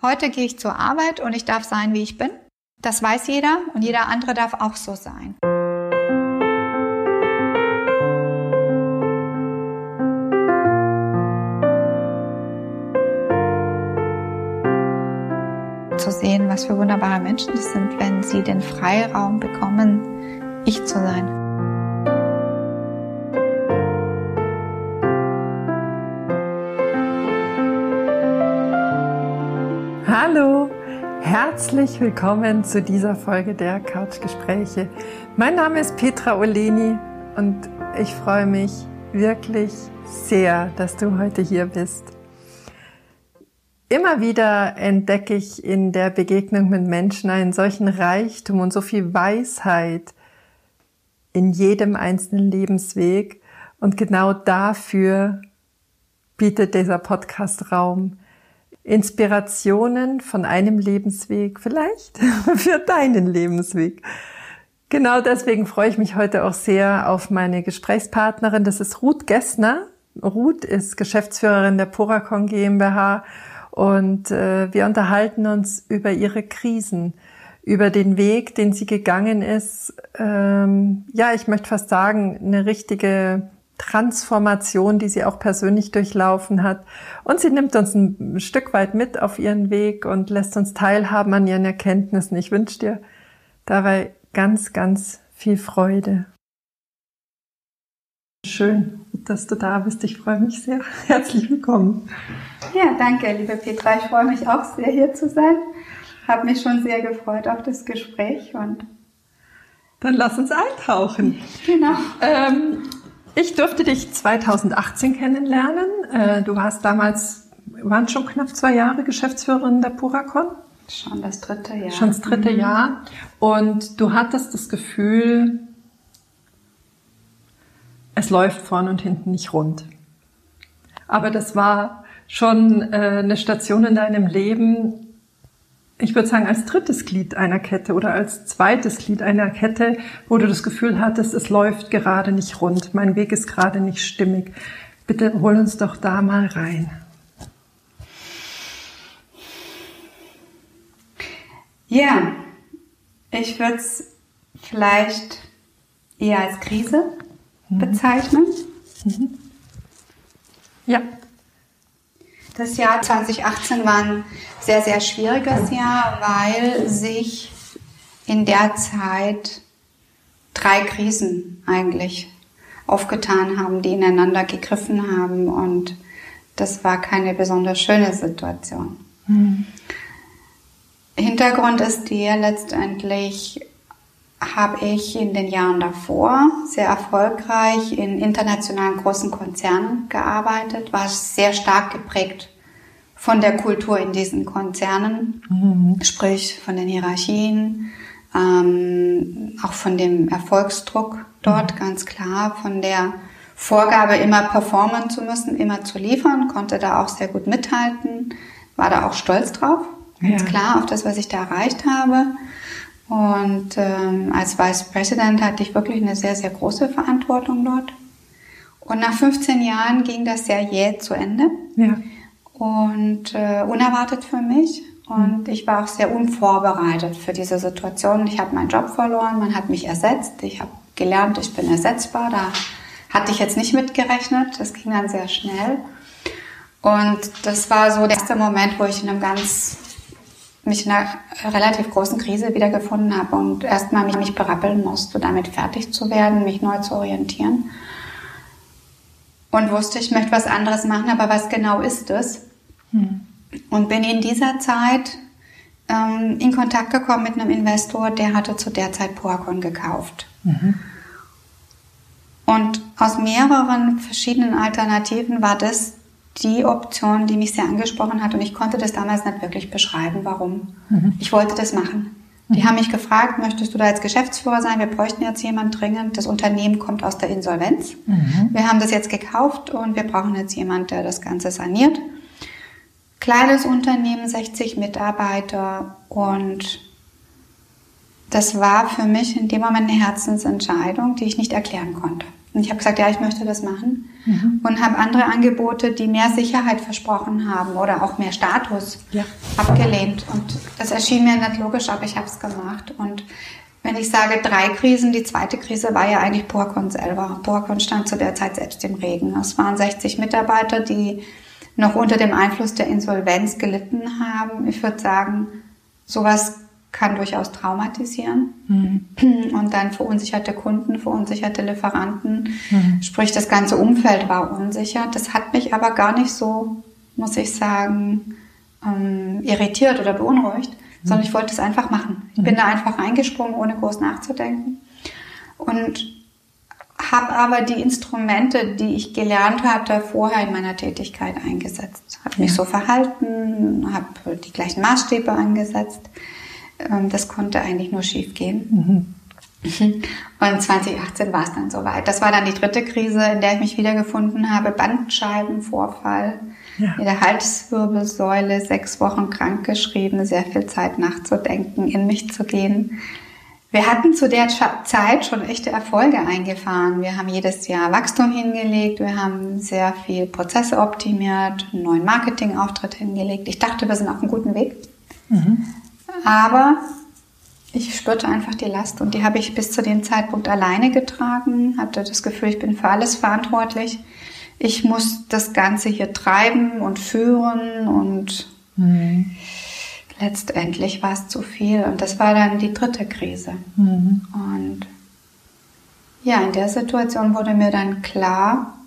Heute gehe ich zur Arbeit und ich darf sein, wie ich bin. Das weiß jeder und jeder andere darf auch so sein. Zu sehen, was für wunderbare Menschen es sind, wenn sie den Freiraum bekommen, ich zu sein. Hallo, herzlich willkommen zu dieser Folge der Couchgespräche. Mein Name ist Petra Oleni und ich freue mich wirklich sehr, dass du heute hier bist. Immer wieder entdecke ich in der Begegnung mit Menschen einen solchen Reichtum und so viel Weisheit in jedem einzelnen Lebensweg. Und genau dafür bietet dieser Podcast Raum. Inspirationen von einem Lebensweg vielleicht für deinen Lebensweg. Genau deswegen freue ich mich heute auch sehr auf meine Gesprächspartnerin. Das ist Ruth Gessner. Ruth ist Geschäftsführerin der Poracon GmbH und äh, wir unterhalten uns über ihre Krisen, über den Weg, den sie gegangen ist. Ähm, ja, ich möchte fast sagen, eine richtige Transformation, die sie auch persönlich durchlaufen hat. Und sie nimmt uns ein Stück weit mit auf ihren Weg und lässt uns teilhaben an ihren Erkenntnissen. Ich wünsche dir dabei ganz, ganz viel Freude. Schön, dass du da bist. Ich freue mich sehr. Herzlich willkommen. Ja, danke, liebe Petra. Ich freue mich auch sehr, hier zu sein. Habe mich schon sehr gefreut auf das Gespräch und dann lass uns eintauchen. Genau. Ähm, ich durfte dich 2018 kennenlernen. Äh, du warst damals, waren schon knapp zwei Jahre Geschäftsführerin der Puracon. Schon das dritte Jahr. Schon das dritte mhm. Jahr. Und du hattest das Gefühl, es läuft vorn und hinten nicht rund. Aber das war schon äh, eine Station in deinem Leben, ich würde sagen, als drittes Glied einer Kette oder als zweites Glied einer Kette, wo du das Gefühl hattest, es läuft gerade nicht rund, mein Weg ist gerade nicht stimmig. Bitte hol uns doch da mal rein. Ja, ich würde es vielleicht eher als Krise mhm. bezeichnen. Mhm. Ja. Das Jahr 2018 war ein sehr, sehr schwieriges Jahr, weil sich in der Zeit drei Krisen eigentlich aufgetan haben, die ineinander gegriffen haben und das war keine besonders schöne Situation. Mhm. Hintergrund ist der letztendlich habe ich in den Jahren davor sehr erfolgreich in internationalen großen Konzernen gearbeitet, war sehr stark geprägt von der Kultur in diesen Konzernen, mhm. sprich von den Hierarchien, ähm, auch von dem Erfolgsdruck dort mhm. ganz klar, von der Vorgabe immer performen zu müssen, immer zu liefern, konnte da auch sehr gut mithalten, war da auch stolz drauf, ganz ja. klar auf das, was ich da erreicht habe. Und ähm, als Vice President hatte ich wirklich eine sehr, sehr große Verantwortung dort. Und nach 15 Jahren ging das sehr jäh zu Ende. Ja. Und äh, unerwartet für mich. Und mhm. ich war auch sehr unvorbereitet für diese Situation. Ich habe meinen Job verloren, man hat mich ersetzt. Ich habe gelernt, ich bin ersetzbar. Da hatte ich jetzt nicht mitgerechnet. Das ging dann sehr schnell. Und das war so der erste Moment, wo ich in einem ganz mich in einer relativ großen Krise wiedergefunden habe und erstmal mich, mich berappeln musste, damit fertig zu werden, mich neu zu orientieren. Und wusste, ich möchte was anderes machen, aber was genau ist es? Hm. Und bin in dieser Zeit ähm, in Kontakt gekommen mit einem Investor, der hatte zu der Zeit Poacon gekauft. Mhm. Und aus mehreren verschiedenen Alternativen war das die Option, die mich sehr angesprochen hat und ich konnte das damals nicht wirklich beschreiben, warum. Mhm. Ich wollte das machen. Die mhm. haben mich gefragt, möchtest du da als Geschäftsführer sein? Wir bräuchten jetzt jemanden dringend. Das Unternehmen kommt aus der Insolvenz. Mhm. Wir haben das jetzt gekauft und wir brauchen jetzt jemanden, der das Ganze saniert. Kleines Unternehmen, 60 Mitarbeiter und das war für mich in dem Moment eine Herzensentscheidung, die ich nicht erklären konnte. Und ich habe gesagt, ja, ich möchte das machen. Mhm. Und habe andere Angebote, die mehr Sicherheit versprochen haben oder auch mehr Status, ja. abgelehnt. Und das erschien mir nicht logisch, aber ich habe es gemacht. Und wenn ich sage drei Krisen, die zweite Krise war ja eigentlich Porcon selber. Porcon stand zu der Zeit selbst im Regen. Es waren 60 Mitarbeiter, die noch unter dem Einfluss der Insolvenz gelitten haben. Ich würde sagen, sowas kann durchaus traumatisieren. Mhm. Und dann verunsicherte Kunden, verunsicherte Lieferanten, mhm. sprich das ganze Umfeld war unsicher. Das hat mich aber gar nicht so, muss ich sagen, ähm, irritiert oder beunruhigt, mhm. sondern ich wollte es einfach machen. Ich bin mhm. da einfach reingesprungen, ohne groß nachzudenken. Und habe aber die Instrumente, die ich gelernt hatte, vorher in meiner Tätigkeit eingesetzt. Habe mich so verhalten, habe die gleichen Maßstäbe angesetzt. Ähm, das konnte eigentlich nur schief gehen. Mhm. Und 2018 war es dann soweit. Das war dann die dritte Krise, in der ich mich wiedergefunden habe. Bandscheibenvorfall ja. in der Halswirbelsäule, sechs Wochen krankgeschrieben, sehr viel Zeit nachzudenken, in mich zu gehen. Wir hatten zu der Zeit schon echte Erfolge eingefahren. Wir haben jedes Jahr Wachstum hingelegt, wir haben sehr viel Prozesse optimiert, einen neuen Marketingauftritt hingelegt. Ich dachte, wir sind auf einem guten Weg. Mhm. Aber ich spürte einfach die Last und die habe ich bis zu dem Zeitpunkt alleine getragen, hatte das Gefühl, ich bin für alles verantwortlich. Ich muss das Ganze hier treiben und führen und mhm letztendlich war es zu viel. Und das war dann die dritte Krise. Mhm. Und ja, in der Situation wurde mir dann klar,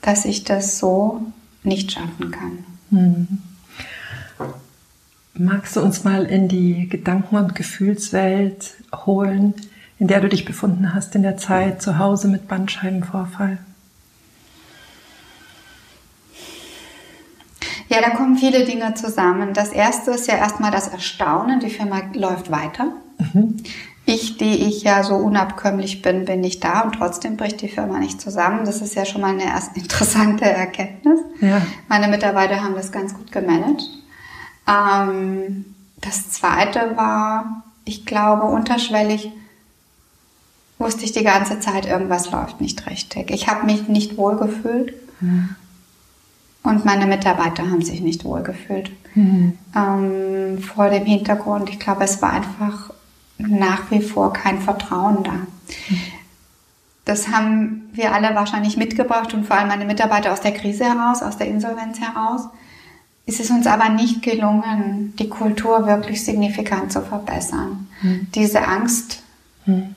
dass ich das so nicht schaffen kann. Mhm. Magst du uns mal in die Gedanken- und Gefühlswelt holen, in der du dich befunden hast in der Zeit zu Hause mit Bandscheibenvorfall? Ja, da kommen viele Dinge zusammen. Das erste ist ja erstmal das Erstaunen, die Firma läuft weiter. Mhm. Ich, die ich ja so unabkömmlich bin, bin nicht da und trotzdem bricht die Firma nicht zusammen. Das ist ja schon mal eine erste interessante Erkenntnis. Ja. Meine Mitarbeiter haben das ganz gut gemanagt. Ähm, das zweite war, ich glaube, unterschwellig wusste ich die ganze Zeit, irgendwas läuft nicht richtig. Ich habe mich nicht wohl gefühlt. Mhm. Und meine Mitarbeiter haben sich nicht wohlgefühlt. Mhm. Ähm, vor dem Hintergrund, ich glaube, es war einfach nach wie vor kein Vertrauen da. Mhm. Das haben wir alle wahrscheinlich mitgebracht und vor allem meine Mitarbeiter aus der Krise heraus, aus der Insolvenz heraus. Es ist uns aber nicht gelungen, die Kultur wirklich signifikant zu verbessern. Mhm. Diese Angst, hm.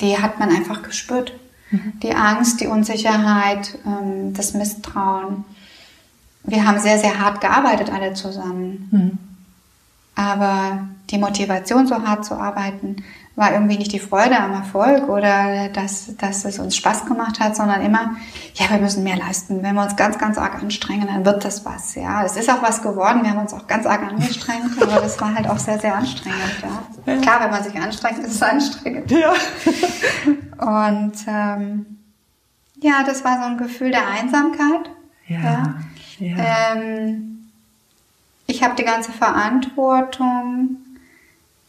die hat man einfach gespürt. Die Angst, die Unsicherheit, ähm, das Misstrauen. Wir haben sehr, sehr hart gearbeitet alle zusammen. Mhm. Aber die Motivation, so hart zu arbeiten, war irgendwie nicht die Freude am Erfolg oder dass, dass es uns Spaß gemacht hat, sondern immer, ja, wir müssen mehr leisten. Wenn wir uns ganz, ganz arg anstrengen, dann wird das was. Ja, es ist auch was geworden. Wir haben uns auch ganz arg angestrengt, aber das war halt auch sehr, sehr anstrengend. Ja. ja. Klar, wenn man sich anstrengt, ist es anstrengend. Ja. Und ähm, ja, das war so ein Gefühl der Einsamkeit. Ja. ja. ja. Ähm, ich habe die ganze Verantwortung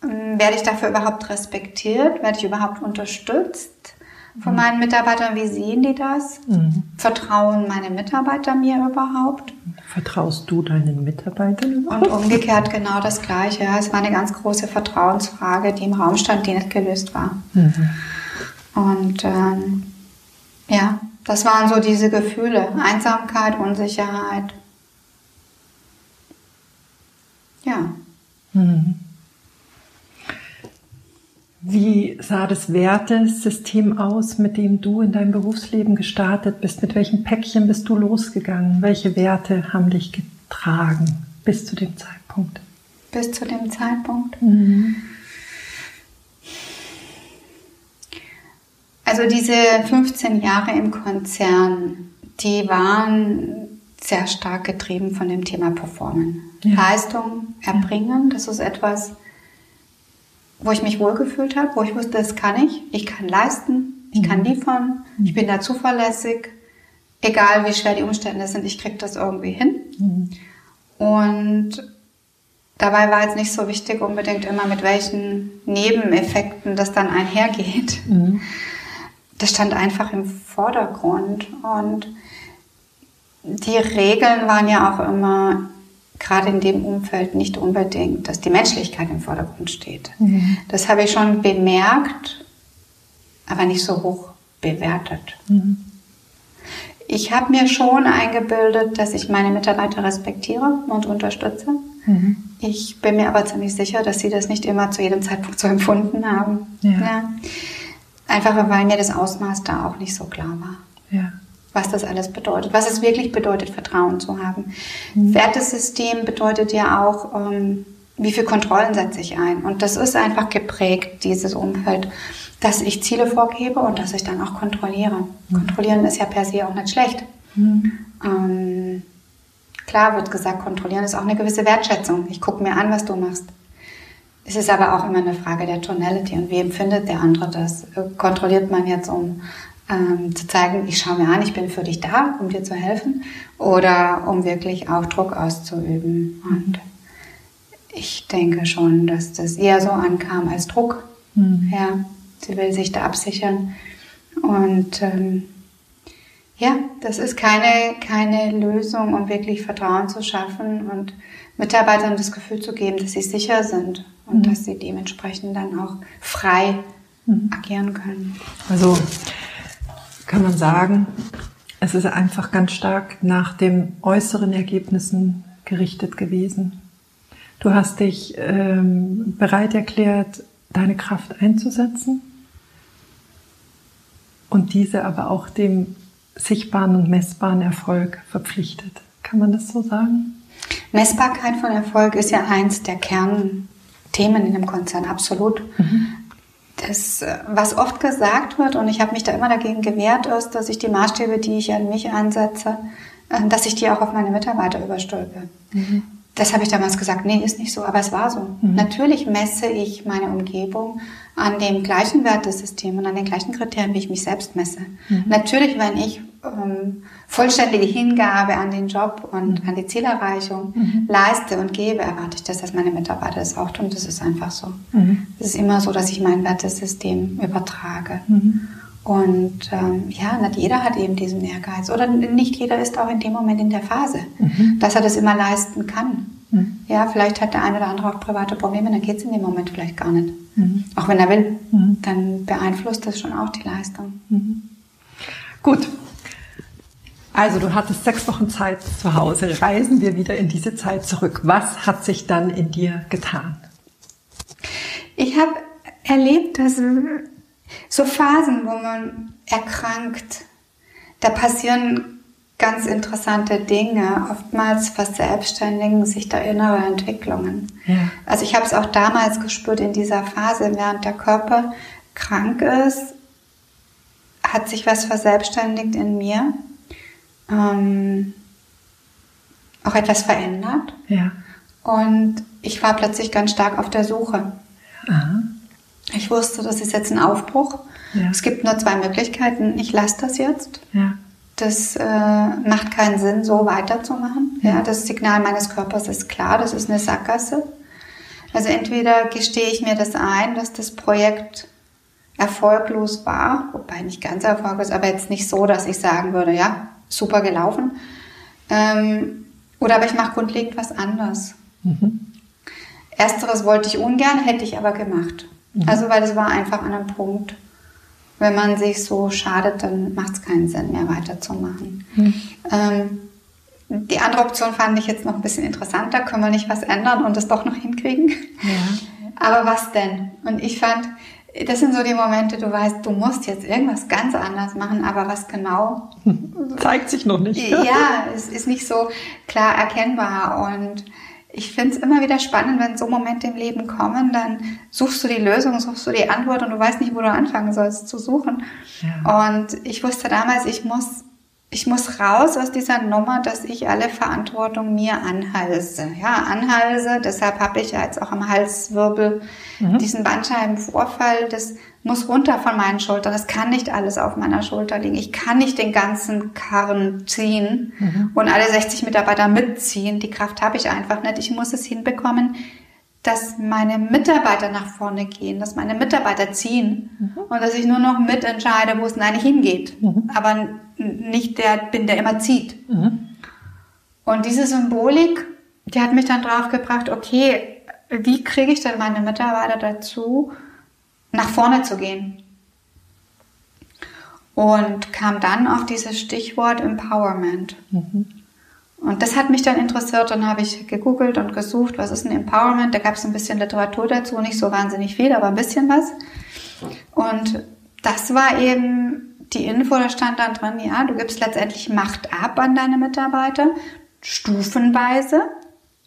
werde ich dafür überhaupt respektiert? Werde ich überhaupt unterstützt von mhm. meinen Mitarbeitern? Wie sehen die das? Mhm. Vertrauen meine Mitarbeiter mir überhaupt? Vertraust du deinen Mitarbeitern überhaupt? Und umgekehrt genau das Gleiche. Es war eine ganz große Vertrauensfrage, die im Raum stand, die nicht gelöst war. Mhm. Und ähm, ja, das waren so diese Gefühle. Einsamkeit, Unsicherheit. Ja. Mhm. Wie sah das Wertesystem aus, mit dem du in deinem Berufsleben gestartet bist? Mit welchem Päckchen bist du losgegangen? Welche Werte haben dich getragen bis zu dem Zeitpunkt? Bis zu dem Zeitpunkt? Mhm. Also diese 15 Jahre im Konzern, die waren sehr stark getrieben von dem Thema Performen. Ja. Leistung erbringen, das ist etwas, wo ich mich wohlgefühlt habe, wo ich wusste, das kann ich. Ich kann leisten, ich kann mhm. liefern, ich bin da zuverlässig. Egal wie schwer die Umstände sind, ich kriege das irgendwie hin. Mhm. Und Dabei war jetzt nicht so wichtig unbedingt immer, mit welchen Nebeneffekten das dann einhergeht. Mhm. Das stand einfach im Vordergrund. Und die Regeln waren ja auch immer, gerade in dem Umfeld, nicht unbedingt, dass die Menschlichkeit im Vordergrund steht. Mhm. Das habe ich schon bemerkt, aber nicht so hoch bewertet. Mhm. Ich habe mir schon eingebildet, dass ich meine Mitarbeiter respektiere und unterstütze. Mhm. Ich bin mir aber ziemlich sicher, dass sie das nicht immer zu jedem Zeitpunkt so empfunden haben. Ja. ja. Einfach weil mir das Ausmaß da auch nicht so klar war. Ja. Was das alles bedeutet. Was es wirklich bedeutet, Vertrauen zu haben. Mhm. Wertesystem bedeutet ja auch, ähm, wie viel Kontrollen setze ich ein. Und das ist einfach geprägt, dieses Umfeld, dass ich Ziele vorgebe und dass ich dann auch kontrolliere. Mhm. Kontrollieren ist ja per se auch nicht schlecht. Mhm. Ähm, Klar wird gesagt, kontrollieren ist auch eine gewisse Wertschätzung. Ich gucke mir an, was du machst. Es ist aber auch immer eine Frage der Tonality und wie empfindet der andere das? Kontrolliert man jetzt, um ähm, zu zeigen, ich schaue mir an, ich bin für dich da, um dir zu helfen, oder um wirklich auch Druck auszuüben. Und ich denke schon, dass das eher so ankam als Druck. Mhm. Ja, sie will sich da absichern. Und ähm, ja, das ist keine, keine Lösung, um wirklich Vertrauen zu schaffen und Mitarbeitern das Gefühl zu geben, dass sie sicher sind und mhm. dass sie dementsprechend dann auch frei mhm. agieren können. Also kann man sagen, es ist einfach ganz stark nach den äußeren Ergebnissen gerichtet gewesen. Du hast dich ähm, bereit erklärt, deine Kraft einzusetzen und diese aber auch dem sichtbaren und messbaren Erfolg verpflichtet. Kann man das so sagen? Messbarkeit von Erfolg ist ja eins der Kernthemen in dem Konzern, absolut. Mhm. Das, was oft gesagt wird, und ich habe mich da immer dagegen gewehrt, ist, dass ich die Maßstäbe, die ich an mich ansetze, äh, dass ich die auch auf meine Mitarbeiter überstülpe. Mhm. Das habe ich damals gesagt, nee, ist nicht so, aber es war so. Mhm. Natürlich messe ich meine Umgebung an dem gleichen Wertesystem und an den gleichen Kriterien, wie ich mich selbst messe. Mhm. Natürlich, wenn ich ähm, vollständige Hingabe an den Job und mhm. an die Zielerreichung mhm. leiste und gebe, erwarte ich das, dass meine Mitarbeiter das auch tun. Das ist einfach so. Mhm. Es ist immer so, dass ich mein Wertesystem übertrage. Mhm. Und ähm, ja, nicht jeder hat eben diesen Ehrgeiz. Oder nicht jeder ist auch in dem Moment in der Phase, mhm. dass er das immer leisten kann. Mhm. Ja, vielleicht hat der eine oder andere auch private Probleme, dann geht es in dem Moment vielleicht gar nicht. Mhm. Auch wenn er will, mhm. dann beeinflusst das schon auch die Leistung. Mhm. Gut. Also du hattest sechs Wochen Zeit zu Hause. Reisen wir wieder in diese Zeit zurück. Was hat sich dann in dir getan? Ich habe erlebt, dass so Phasen, wo man erkrankt, da passieren ganz interessante Dinge. Oftmals verselbstständigen sich da innere Entwicklungen. Ja. Also ich habe es auch damals gespürt in dieser Phase, während der Körper krank ist, hat sich was verselbstständigt in mir. Ähm, auch etwas verändert. Ja. Und ich war plötzlich ganz stark auf der Suche. Aha. Ich wusste, das ist jetzt ein Aufbruch. Ja. Es gibt nur zwei Möglichkeiten. Ich lasse das jetzt. Ja. Das äh, macht keinen Sinn, so weiterzumachen. Ja. das Signal meines Körpers ist klar, das ist eine Sackgasse. Also entweder gestehe ich mir das ein, dass das Projekt erfolglos war, wobei nicht ganz erfolglos, aber jetzt nicht so, dass ich sagen würde, ja, super gelaufen. Ähm, oder aber ich mache grundlegend was anderes. Mhm. Ersteres wollte ich ungern, hätte ich aber gemacht. Mhm. Also, weil es war einfach an einem Punkt, wenn man sich so schadet, dann macht es keinen Sinn mehr weiterzumachen. Mhm. Ähm, die andere Option fand ich jetzt noch ein bisschen interessanter. Können wir nicht was ändern und das doch noch hinkriegen? Ja. Aber was denn? Und ich fand, das sind so die Momente, du weißt, du musst jetzt irgendwas ganz anders machen, aber was genau? Zeigt sich noch nicht. Ja, es ist nicht so klar erkennbar und ich finde es immer wieder spannend, wenn so Momente im Leben kommen, dann suchst du die Lösung, suchst du die Antwort und du weißt nicht, wo du anfangen sollst zu suchen. Ja. Und ich wusste damals, ich muss, ich muss raus aus dieser Nummer, dass ich alle Verantwortung mir anhalse. Ja, anhalse, deshalb habe ich ja jetzt auch am Halswirbel mhm. diesen Bandscheibenvorfall. Das muss runter von meinen Schultern. Es kann nicht alles auf meiner Schulter liegen. Ich kann nicht den ganzen Karren ziehen mhm. und alle 60 Mitarbeiter mitziehen. Die Kraft habe ich einfach nicht. Ich muss es hinbekommen, dass meine Mitarbeiter nach vorne gehen, dass meine Mitarbeiter ziehen mhm. und dass ich nur noch mitentscheide, wo es denn eigentlich hingeht. Mhm. Aber nicht der bin, der immer zieht. Mhm. Und diese Symbolik, die hat mich dann drauf gebracht, okay, wie kriege ich denn meine Mitarbeiter dazu, nach vorne zu gehen? Und kam dann auf dieses Stichwort Empowerment. Mhm. Und das hat mich dann interessiert. Dann habe ich gegoogelt und gesucht, was ist ein Empowerment. Da gab es ein bisschen Literatur dazu, nicht so wahnsinnig viel, aber ein bisschen was. Und das war eben die Info, da stand dann drin, ja, du gibst letztendlich Macht ab an deine Mitarbeiter, stufenweise.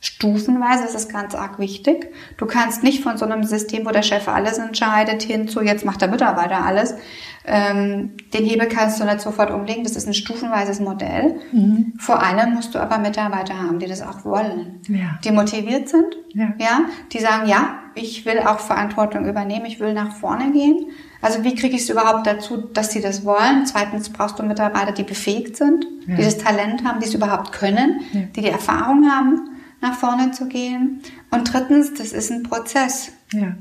Stufenweise ist es ganz arg wichtig. Du kannst nicht von so einem System, wo der Chef alles entscheidet, hin zu jetzt macht der Mitarbeiter alles. Ähm, den Hebel kannst du nicht sofort umlegen. Das ist ein stufenweises Modell. Mhm. Vor allem musst du aber Mitarbeiter haben, die das auch wollen. Ja. Die motiviert sind. Ja. ja. Die sagen, ja, ich will auch Verantwortung übernehmen. Ich will nach vorne gehen. Also wie kriege ich es überhaupt dazu, dass sie das wollen? Zweitens brauchst du Mitarbeiter, die befähigt sind, ja. die das Talent haben, die es überhaupt können, die die Erfahrung haben nach vorne zu gehen. Und drittens, das ist ein Prozess. Ja.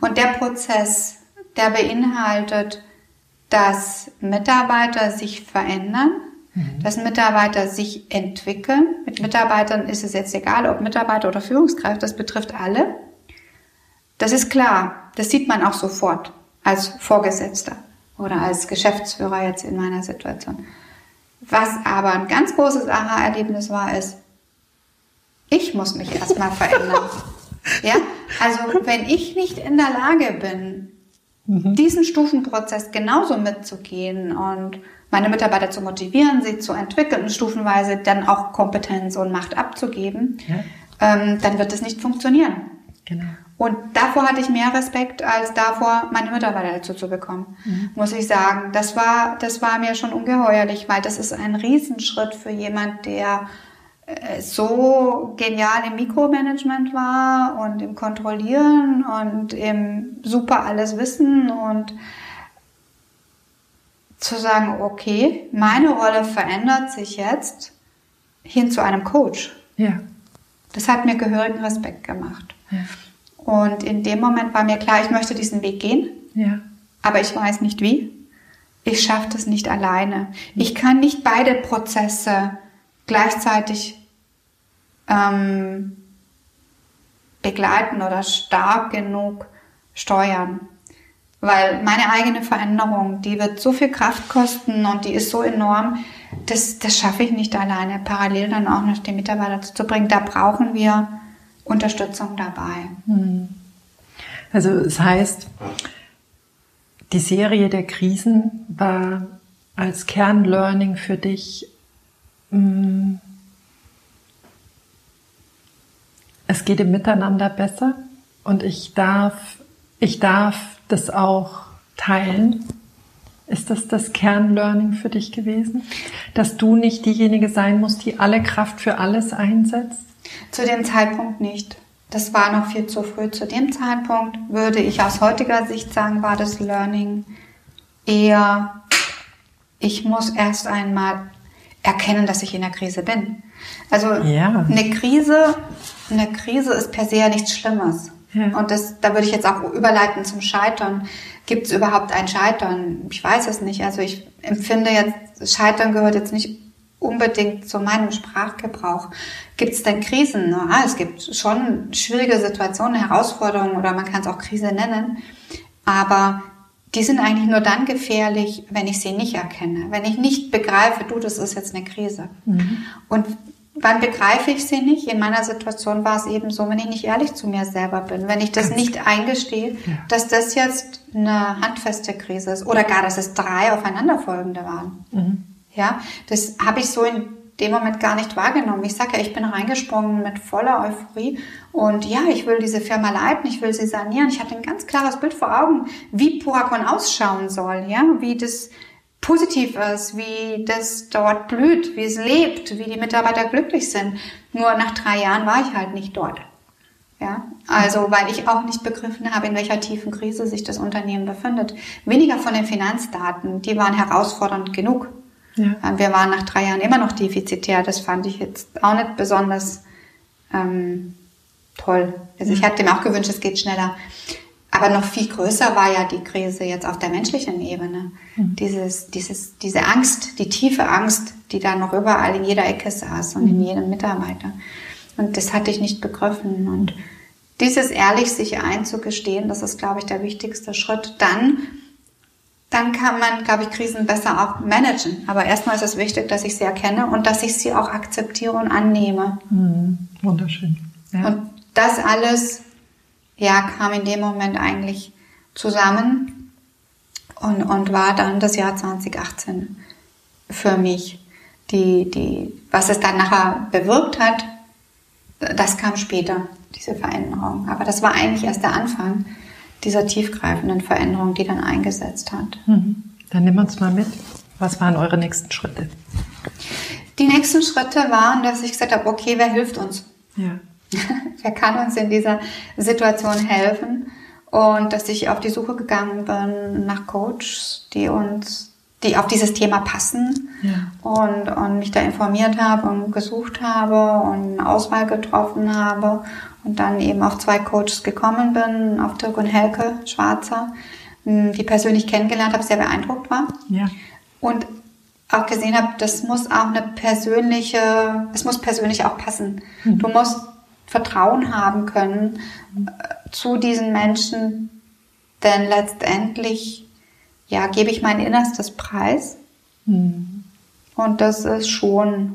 Und der Prozess, der beinhaltet, dass Mitarbeiter sich verändern, mhm. dass Mitarbeiter sich entwickeln. Mit Mitarbeitern ist es jetzt egal, ob Mitarbeiter oder Führungskräfte, das betrifft alle. Das ist klar, das sieht man auch sofort als Vorgesetzter oder als Geschäftsführer jetzt in meiner Situation. Was aber ein ganz großes Aha-Erlebnis war, ist, ich muss mich erstmal verändern. Ja, also wenn ich nicht in der Lage bin, mhm. diesen Stufenprozess genauso mitzugehen und meine Mitarbeiter zu motivieren, sie zu entwickeln und stufenweise dann auch Kompetenz und Macht abzugeben, ja. ähm, dann wird es nicht funktionieren. Genau. Und davor hatte ich mehr Respekt als davor, meine Mitarbeiter dazu zu bekommen, mhm. muss ich sagen. Das war, das war mir schon ungeheuerlich, weil das ist ein Riesenschritt für jemand, der so genial im Mikromanagement war und im Kontrollieren und im super alles Wissen und zu sagen, okay, meine Rolle verändert sich jetzt hin zu einem Coach. Ja. Das hat mir gehörigen Respekt gemacht. Ja. Und in dem Moment war mir klar, ich möchte diesen Weg gehen. Ja. Aber ich weiß nicht wie. Ich schaffe das nicht alleine. Ich kann nicht beide Prozesse gleichzeitig ähm, begleiten oder stark genug steuern. Weil meine eigene Veränderung, die wird so viel Kraft kosten und die ist so enorm, das, das schaffe ich nicht alleine, parallel dann auch noch die Mitarbeiter zu bringen. Da brauchen wir Unterstützung dabei. Hm. Also es heißt, die Serie der Krisen war als Kernlearning für dich, hm, es geht im Miteinander besser und ich darf, ich darf das auch teilen. Ist das das Kernlearning für dich gewesen? Dass du nicht diejenige sein musst, die alle Kraft für alles einsetzt? Zu dem Zeitpunkt nicht. Das war noch viel zu früh. Zu dem Zeitpunkt würde ich aus heutiger Sicht sagen, war das Learning eher, ich muss erst einmal erkennen, dass ich in der Krise bin. Also ja. eine Krise, eine Krise ist per se ja nichts Schlimmes. Ja. Und das, da würde ich jetzt auch überleiten zum Scheitern. Gibt es überhaupt ein Scheitern? Ich weiß es nicht. Also ich empfinde jetzt, Scheitern gehört jetzt nicht unbedingt zu meinem Sprachgebrauch. Gibt es denn Krisen? Ja, es gibt schon schwierige Situationen, Herausforderungen oder man kann es auch Krise nennen. Aber die sind eigentlich nur dann gefährlich, wenn ich sie nicht erkenne. Wenn ich nicht begreife, du, das ist jetzt eine Krise. Mhm. Und wann begreife ich sie nicht? In meiner Situation war es eben so, wenn ich nicht ehrlich zu mir selber bin, wenn ich das Ganz nicht eingestehe, ja. dass das jetzt eine handfeste Krise ist oder gar, dass es drei aufeinanderfolgende waren. Mhm. Ja, das habe ich so in dem Moment gar nicht wahrgenommen. Ich sage ja, ich bin reingesprungen mit voller Euphorie und ja, ich will diese Firma leiten, ich will sie sanieren. Ich hatte ein ganz klares Bild vor Augen, wie Puracon ausschauen soll, ja, wie das positiv ist, wie das dort blüht, wie es lebt, wie die Mitarbeiter glücklich sind. Nur nach drei Jahren war ich halt nicht dort. Ja, also weil ich auch nicht begriffen habe, in welcher tiefen Krise sich das Unternehmen befindet. Weniger von den Finanzdaten, die waren herausfordernd genug. Ja. Wir waren nach drei Jahren immer noch defizitär. Das fand ich jetzt auch nicht besonders ähm, toll. Also ja. ich hatte mir auch gewünscht, es geht schneller. Aber noch viel größer war ja die Krise jetzt auf der menschlichen Ebene. Mhm. Dieses, dieses, diese Angst, die tiefe Angst, die da noch überall in jeder Ecke saß und mhm. in jedem Mitarbeiter. Und das hatte ich nicht begriffen. Und dieses ehrlich sich einzugestehen, das ist, glaube ich, der wichtigste Schritt. Dann, dann kann man, glaube ich, Krisen besser auch managen. Aber erstmal ist es wichtig, dass ich sie erkenne und dass ich sie auch akzeptiere und annehme. Mhm. Wunderschön. Ja. Und das alles, ja, kam in dem Moment eigentlich zusammen und, und war dann das Jahr 2018 für mich. Die, die, was es dann nachher bewirkt hat, das kam später, diese Veränderung. Aber das war eigentlich erst der Anfang dieser tiefgreifenden Veränderung, die dann eingesetzt hat. Mhm. Dann nimm uns mal mit. Was waren eure nächsten Schritte? Die nächsten Schritte waren, dass ich gesagt habe, okay, wer hilft uns? Ja. wer kann uns in dieser Situation helfen? Und dass ich auf die Suche gegangen bin nach Coaches, die uns die auf dieses Thema passen ja. und, und mich da informiert habe und gesucht habe und eine Auswahl getroffen habe und dann eben auf zwei Coaches gekommen bin, auf Dirk und Helke Schwarzer, hm, die persönlich kennengelernt habe, sehr beeindruckt war. Ja. Und auch gesehen habe, das muss auch eine persönliche, es muss persönlich auch passen. Mhm. Du musst Vertrauen haben können äh, zu diesen Menschen, denn letztendlich ja, gebe ich mein Innerstes preis. Mhm. Und das ist schon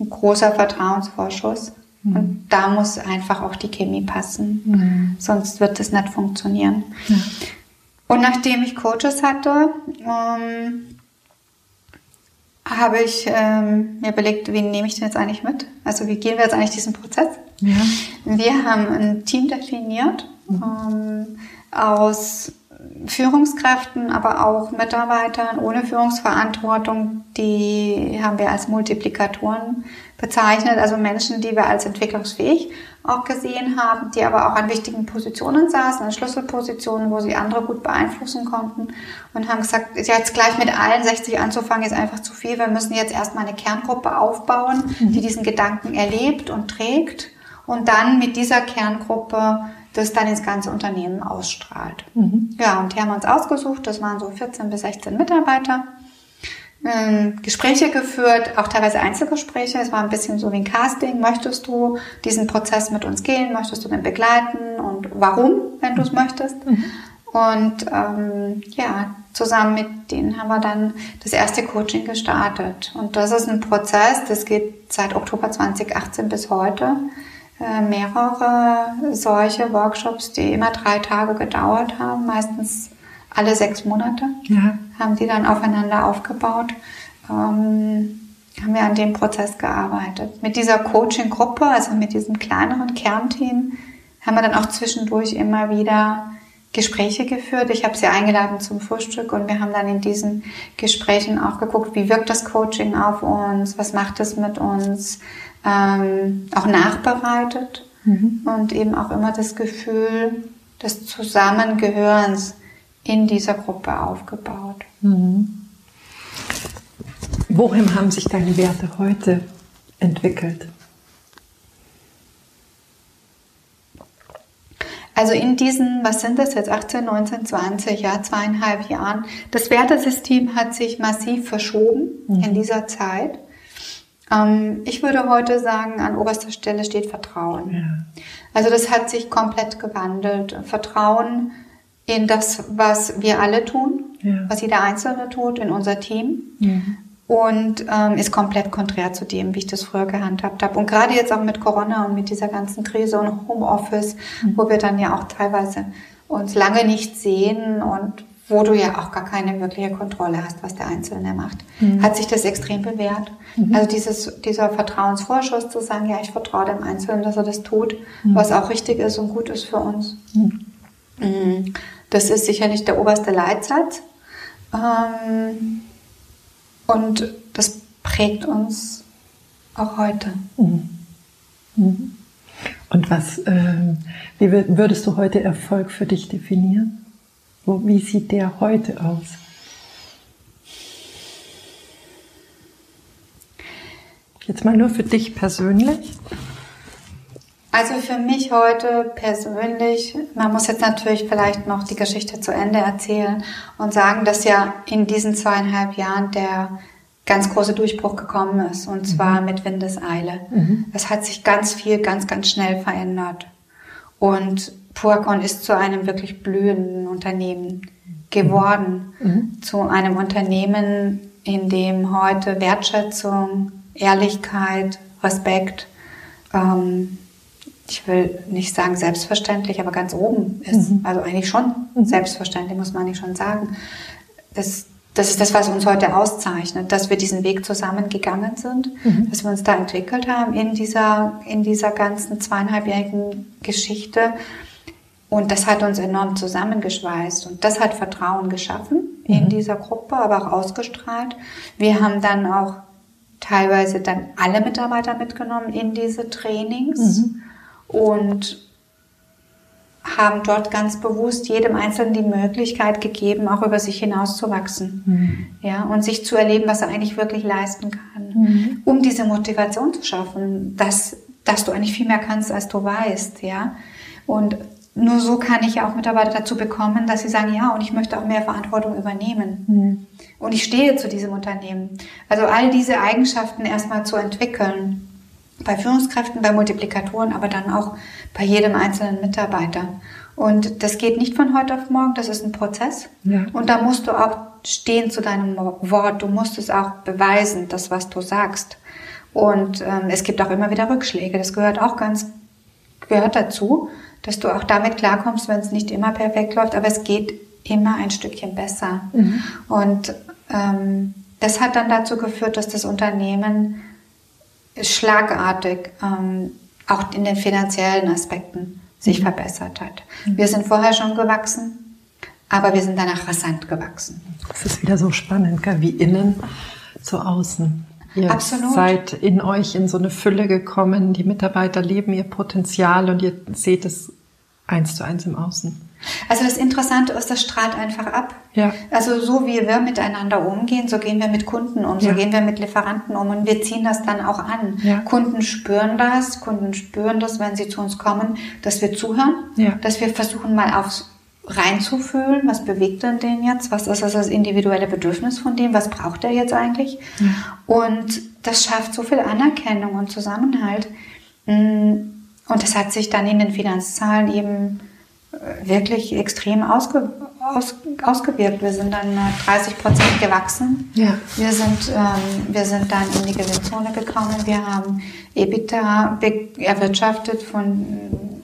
ein großer Vertrauensvorschuss. Mhm. Und da muss einfach auch die Chemie passen. Mhm. Sonst wird es nicht funktionieren. Ja. Und nachdem ich Coaches hatte, ähm, habe ich ähm, mir überlegt, wen nehme ich denn jetzt eigentlich mit? Also wie gehen wir jetzt eigentlich diesen Prozess? Ja. Wir haben ein Team definiert mhm. ähm, aus Führungskräften, aber auch Mitarbeitern ohne Führungsverantwortung, die haben wir als Multiplikatoren bezeichnet, also Menschen, die wir als entwicklungsfähig auch gesehen haben, die aber auch an wichtigen Positionen saßen, an Schlüsselpositionen, wo sie andere gut beeinflussen konnten und haben gesagt, jetzt gleich mit allen 60 anzufangen ist einfach zu viel. Wir müssen jetzt erstmal eine Kerngruppe aufbauen, die diesen Gedanken erlebt und trägt und dann mit dieser Kerngruppe das dann ins ganze Unternehmen ausstrahlt. Mhm. Ja, und die haben uns ausgesucht, das waren so 14 bis 16 Mitarbeiter. Ähm, Gespräche geführt, auch teilweise Einzelgespräche. Es war ein bisschen so wie ein Casting. Möchtest du diesen Prozess mit uns gehen? Möchtest du den begleiten? Und warum, wenn du es möchtest? Mhm. Und ähm, ja, zusammen mit denen haben wir dann das erste Coaching gestartet. Und das ist ein Prozess, das geht seit Oktober 2018 bis heute. Äh, mehrere solche Workshops, die immer drei Tage gedauert haben, meistens alle sechs Monate, ja. haben die dann aufeinander aufgebaut. Ähm, haben wir an dem Prozess gearbeitet. Mit dieser Coaching-Gruppe, also mit diesem kleineren Kernteam, haben wir dann auch zwischendurch immer wieder Gespräche geführt. Ich habe sie eingeladen zum Frühstück und wir haben dann in diesen Gesprächen auch geguckt, wie wirkt das Coaching auf uns, was macht es mit uns, ähm, auch nachbereitet mhm. und eben auch immer das Gefühl des Zusammengehörens in dieser Gruppe aufgebaut. Mhm. Wohin haben sich deine Werte heute entwickelt? Also in diesen, was sind das jetzt, 18, 19, 20, ja, zweieinhalb Jahren, das Wertesystem hat sich massiv verschoben mhm. in dieser Zeit. Ähm, ich würde heute sagen, an oberster Stelle steht Vertrauen. Ja. Also das hat sich komplett gewandelt. Vertrauen in das, was wir alle tun, ja. was jeder Einzelne tut, in unser Team. Ja. Und ähm, ist komplett konträr zu dem, wie ich das früher gehandhabt habe. Und gerade jetzt auch mit Corona und mit dieser ganzen Krise und Homeoffice, mhm. wo wir dann ja auch teilweise uns lange nicht sehen und wo du ja auch gar keine wirkliche Kontrolle hast, was der Einzelne macht, mhm. hat sich das extrem bewährt. Mhm. Also dieses, dieser Vertrauensvorschuss zu sagen, ja, ich vertraue dem Einzelnen, dass er das tut, mhm. was auch richtig ist und gut ist für uns. Mhm. Mhm. Das ist sicherlich der oberste Leitsatz. Ähm, und das prägt uns auch heute. Und Und was, äh, wie würdest du heute Erfolg für dich definieren? Wie sieht der heute aus? Jetzt mal nur für dich persönlich. Also für mich heute persönlich, man muss jetzt natürlich vielleicht noch die Geschichte zu Ende erzählen und sagen, dass ja in diesen zweieinhalb Jahren der ganz große Durchbruch gekommen ist und zwar mhm. mit Windeseile. Mhm. Es hat sich ganz viel, ganz, ganz schnell verändert und Puacon ist zu einem wirklich blühenden Unternehmen geworden, mhm. zu einem Unternehmen, in dem heute Wertschätzung, Ehrlichkeit, Respekt, ähm, ich will nicht sagen selbstverständlich, aber ganz oben ist. Mhm. Also eigentlich schon mhm. selbstverständlich, muss man eigentlich schon sagen. Das, das ist das, was uns heute auszeichnet, dass wir diesen Weg zusammengegangen sind, mhm. dass wir uns da entwickelt haben in dieser, in dieser ganzen zweieinhalbjährigen Geschichte. Und das hat uns enorm zusammengeschweißt und das hat Vertrauen geschaffen in mhm. dieser Gruppe, aber auch ausgestrahlt. Wir haben dann auch teilweise dann alle Mitarbeiter mitgenommen in diese Trainings. Mhm und haben dort ganz bewusst jedem Einzelnen die Möglichkeit gegeben, auch über sich hinauszuwachsen. Mhm. Ja, und sich zu erleben, was er eigentlich wirklich leisten kann. Mhm. Um diese Motivation zu schaffen, dass, dass du eigentlich viel mehr kannst, als du weißt, ja. Und nur so kann ich ja auch Mitarbeiter dazu bekommen, dass sie sagen, ja, und ich möchte auch mehr Verantwortung übernehmen. Mhm. Und ich stehe zu diesem Unternehmen. Also all diese Eigenschaften erstmal zu entwickeln bei Führungskräften, bei Multiplikatoren, aber dann auch bei jedem einzelnen Mitarbeiter. Und das geht nicht von heute auf morgen, das ist ein Prozess. Ja. Und da musst du auch stehen zu deinem Wort, du musst es auch beweisen, das, was du sagst. Und ähm, es gibt auch immer wieder Rückschläge, das gehört auch ganz, gehört dazu, dass du auch damit klarkommst, wenn es nicht immer perfekt läuft, aber es geht immer ein Stückchen besser. Mhm. Und ähm, das hat dann dazu geführt, dass das Unternehmen schlagartig ähm, auch in den finanziellen Aspekten sich mhm. verbessert hat. Wir sind vorher schon gewachsen, aber wir sind danach rasant gewachsen. Das ist wieder so spannend, gell? wie innen so außen. Ihr Absolut. seid in euch in so eine Fülle gekommen. Die Mitarbeiter leben ihr Potenzial und ihr seht es eins zu eins im Außen. Also das Interessante ist, das strahlt einfach ab. Ja. Also so wie wir miteinander umgehen, so gehen wir mit Kunden um, so ja. gehen wir mit Lieferanten um und wir ziehen das dann auch an. Ja. Kunden spüren das, Kunden spüren das, wenn sie zu uns kommen, dass wir zuhören, ja. dass wir versuchen mal aufs reinzufühlen, was bewegt denn den jetzt, was ist das individuelle Bedürfnis von dem, was braucht er jetzt eigentlich? Ja. Und das schafft so viel Anerkennung und Zusammenhalt. Mm, und das hat sich dann in den Finanzzahlen eben wirklich extrem ausge, aus, ausgewirkt. Wir sind dann 30 Prozent gewachsen. Ja. Wir, sind, ähm, wir sind dann in die Gewinnzone gekommen. Wir haben EBITDA erwirtschaftet von,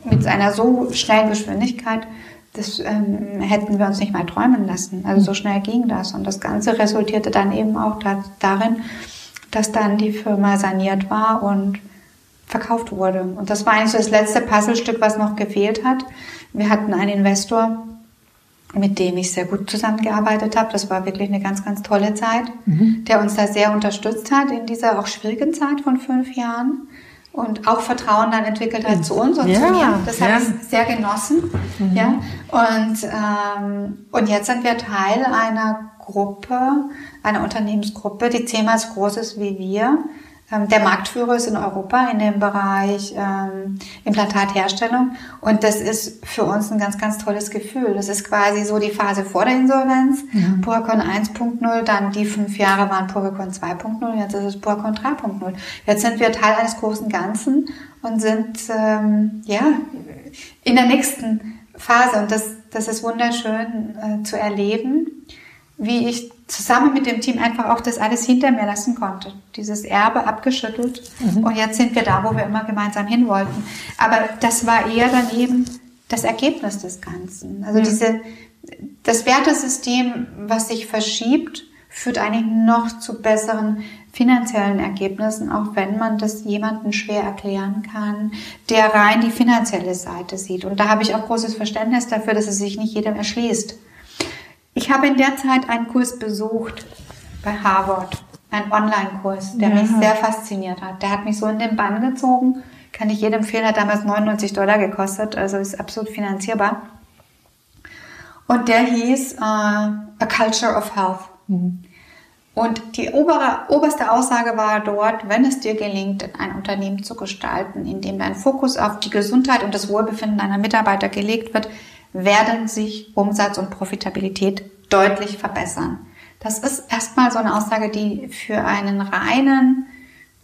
mit einer so schnellen Geschwindigkeit, das ähm, hätten wir uns nicht mal träumen lassen. Also so schnell ging das. Und das Ganze resultierte dann eben auch da, darin, dass dann die Firma saniert war und verkauft wurde. Und das war eigentlich so das letzte Puzzlestück, was noch gefehlt hat. Wir hatten einen Investor, mit dem ich sehr gut zusammengearbeitet habe. Das war wirklich eine ganz, ganz tolle Zeit, mhm. der uns da sehr unterstützt hat in dieser auch schwierigen Zeit von fünf Jahren und auch Vertrauen dann entwickelt hat zu uns und ja, zu mir. Das ja. habe ich sehr genossen. Mhm. Ja. Und, ähm, und jetzt sind wir Teil einer Gruppe, einer Unternehmensgruppe, die zehnmal so groß ist wie wir der Marktführer ist in Europa in dem Bereich ähm, Implantatherstellung. Und das ist für uns ein ganz, ganz tolles Gefühl. Das ist quasi so die Phase vor der Insolvenz. Mhm. Purcon 1.0, dann die fünf Jahre waren Purcon 2.0, jetzt ist es Purcon 3.0. Jetzt sind wir Teil eines großen Ganzen und sind ähm, ja in der nächsten Phase. Und das, das ist wunderschön äh, zu erleben, wie ich zusammen mit dem Team einfach auch das alles hinter mir lassen konnte. Dieses Erbe abgeschüttelt. Mhm. Und jetzt sind wir da, wo wir immer gemeinsam hin wollten. Aber das war eher dann eben das Ergebnis des Ganzen. Also mhm. diese, das Wertesystem, was sich verschiebt, führt eigentlich noch zu besseren finanziellen Ergebnissen, auch wenn man das jemandem schwer erklären kann, der rein die finanzielle Seite sieht. Und da habe ich auch großes Verständnis dafür, dass es sich nicht jedem erschließt. Ich habe in der Zeit einen Kurs besucht bei Harvard, einen Online-Kurs, der ja. mich sehr fasziniert hat. Der hat mich so in den Bann gezogen. Kann ich jedem empfehlen, hat damals 99 Dollar gekostet, also ist absolut finanzierbar. Und der hieß uh, A Culture of Health. Mhm. Und die obere, oberste Aussage war dort, wenn es dir gelingt, ein Unternehmen zu gestalten, in dem dein Fokus auf die Gesundheit und das Wohlbefinden deiner Mitarbeiter gelegt wird, werden sich Umsatz und Profitabilität deutlich verbessern. Das ist erstmal so eine Aussage, die für einen reinen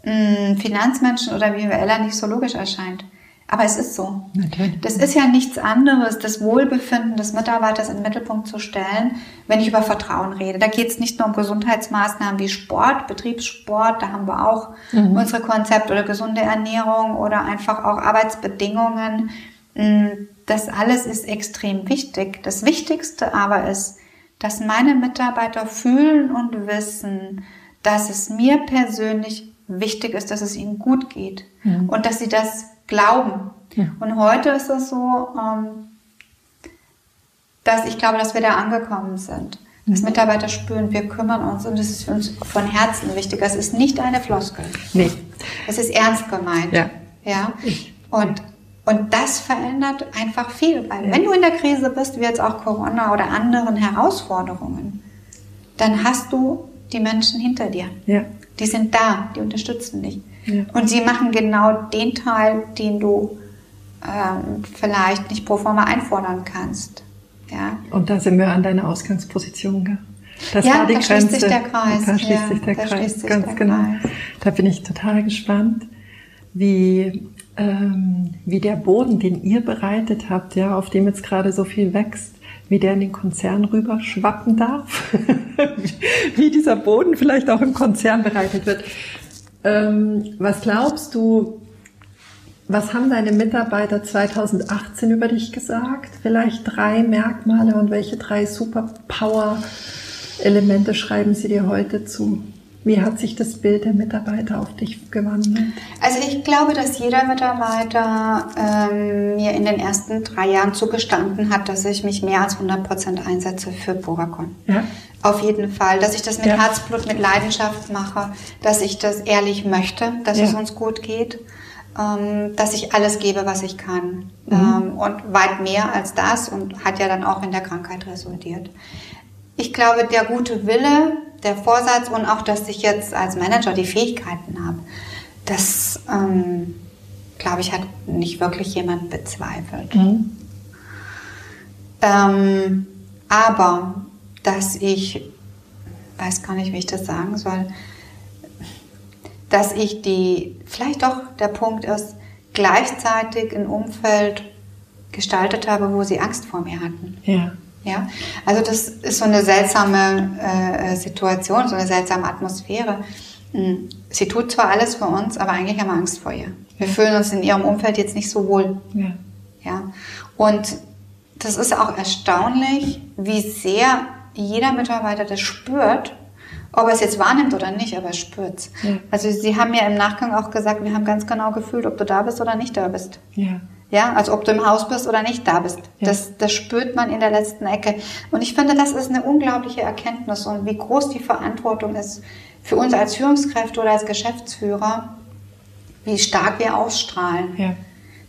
mh, mm, Finanzmenschen oder BWLer nicht so logisch erscheint. Aber es ist so. Natürlich. Das ist ja nichts anderes, das Wohlbefinden des Mitarbeiters in den Mittelpunkt zu stellen, wenn ich über Vertrauen rede. Da geht es nicht nur um Gesundheitsmaßnahmen wie Sport, Betriebssport, da haben wir auch mhm. unsere Konzepte oder gesunde Ernährung oder einfach auch Arbeitsbedingungen. Mm, das alles ist extrem wichtig. Das Wichtigste aber ist, dass meine Mitarbeiter fühlen und wissen, dass es mir persönlich wichtig ist, dass es ihnen gut geht mhm. und dass sie das glauben. Ja. Und heute ist es so, ähm, dass ich glaube, dass wir da angekommen sind. Dass mhm. Mitarbeiter spüren, wir kümmern uns und es ist für uns von Herzen wichtig. Es ist nicht eine Floskel. Nee. Es ist ernst gemeint. Ja. Ja. Und und das verändert einfach viel, weil wenn du in der Krise bist, wie jetzt auch Corona oder anderen Herausforderungen, dann hast du die Menschen hinter dir. Ja. Die sind da, die unterstützen dich. Ja. Und sie machen genau den Teil, den du ähm, vielleicht nicht pro forma einfordern kannst. Ja. Und da sind wir an deiner Ausgangsposition. Gell? Das ja, war die da Grenze. schließt sich der Kreis. Da schließt ja, sich der Kreis, ganz der genau. Kreis. Da bin ich total gespannt, wie ähm, wie der Boden, den ihr bereitet habt, ja, auf dem jetzt gerade so viel wächst, wie der in den Konzern rüber schwappen darf, wie dieser Boden vielleicht auch im Konzern bereitet wird. Ähm, was glaubst du, was haben deine Mitarbeiter 2018 über dich gesagt? Vielleicht drei Merkmale und welche drei Superpower-Elemente schreiben sie dir heute zu? Wie hat sich das Bild der Mitarbeiter auf dich gewandelt? Also ich glaube, dass jeder Mitarbeiter ähm, mir in den ersten drei Jahren zugestanden hat, dass ich mich mehr als 100 Prozent einsetze für Buracon. Ja. Auf jeden Fall, dass ich das mit ja. Herzblut, mit Leidenschaft mache, dass ich das ehrlich möchte, dass ja. es uns gut geht, ähm, dass ich alles gebe, was ich kann. Mhm. Ähm, und weit mehr als das und hat ja dann auch in der Krankheit resultiert. Ich glaube, der gute Wille, der Vorsatz und auch, dass ich jetzt als Manager die Fähigkeiten habe, das, ähm, glaube ich, hat nicht wirklich jemand bezweifelt. Mhm. Ähm, aber, dass ich, weiß gar nicht, wie ich das sagen soll, dass ich die, vielleicht doch der Punkt ist, gleichzeitig ein Umfeld gestaltet habe, wo sie Angst vor mir hatten. Ja. Ja, also das ist so eine seltsame äh, Situation, so eine seltsame Atmosphäre. Hm, sie tut zwar alles für uns, aber eigentlich haben wir Angst vor ihr. Wir fühlen uns in ihrem Umfeld jetzt nicht so wohl. Ja. ja. Und das ist auch erstaunlich, wie sehr jeder Mitarbeiter das spürt, ob er es jetzt wahrnimmt oder nicht, aber er spürt ja. Also Sie haben ja im Nachgang auch gesagt, wir haben ganz genau gefühlt, ob du da bist oder nicht da bist. Ja. Ja, also ob du im Haus bist oder nicht da bist. Ja. Das, das spürt man in der letzten Ecke. Und ich finde, das ist eine unglaubliche Erkenntnis und wie groß die Verantwortung ist für uns als Führungskräfte oder als Geschäftsführer, wie stark wir ausstrahlen. Ja.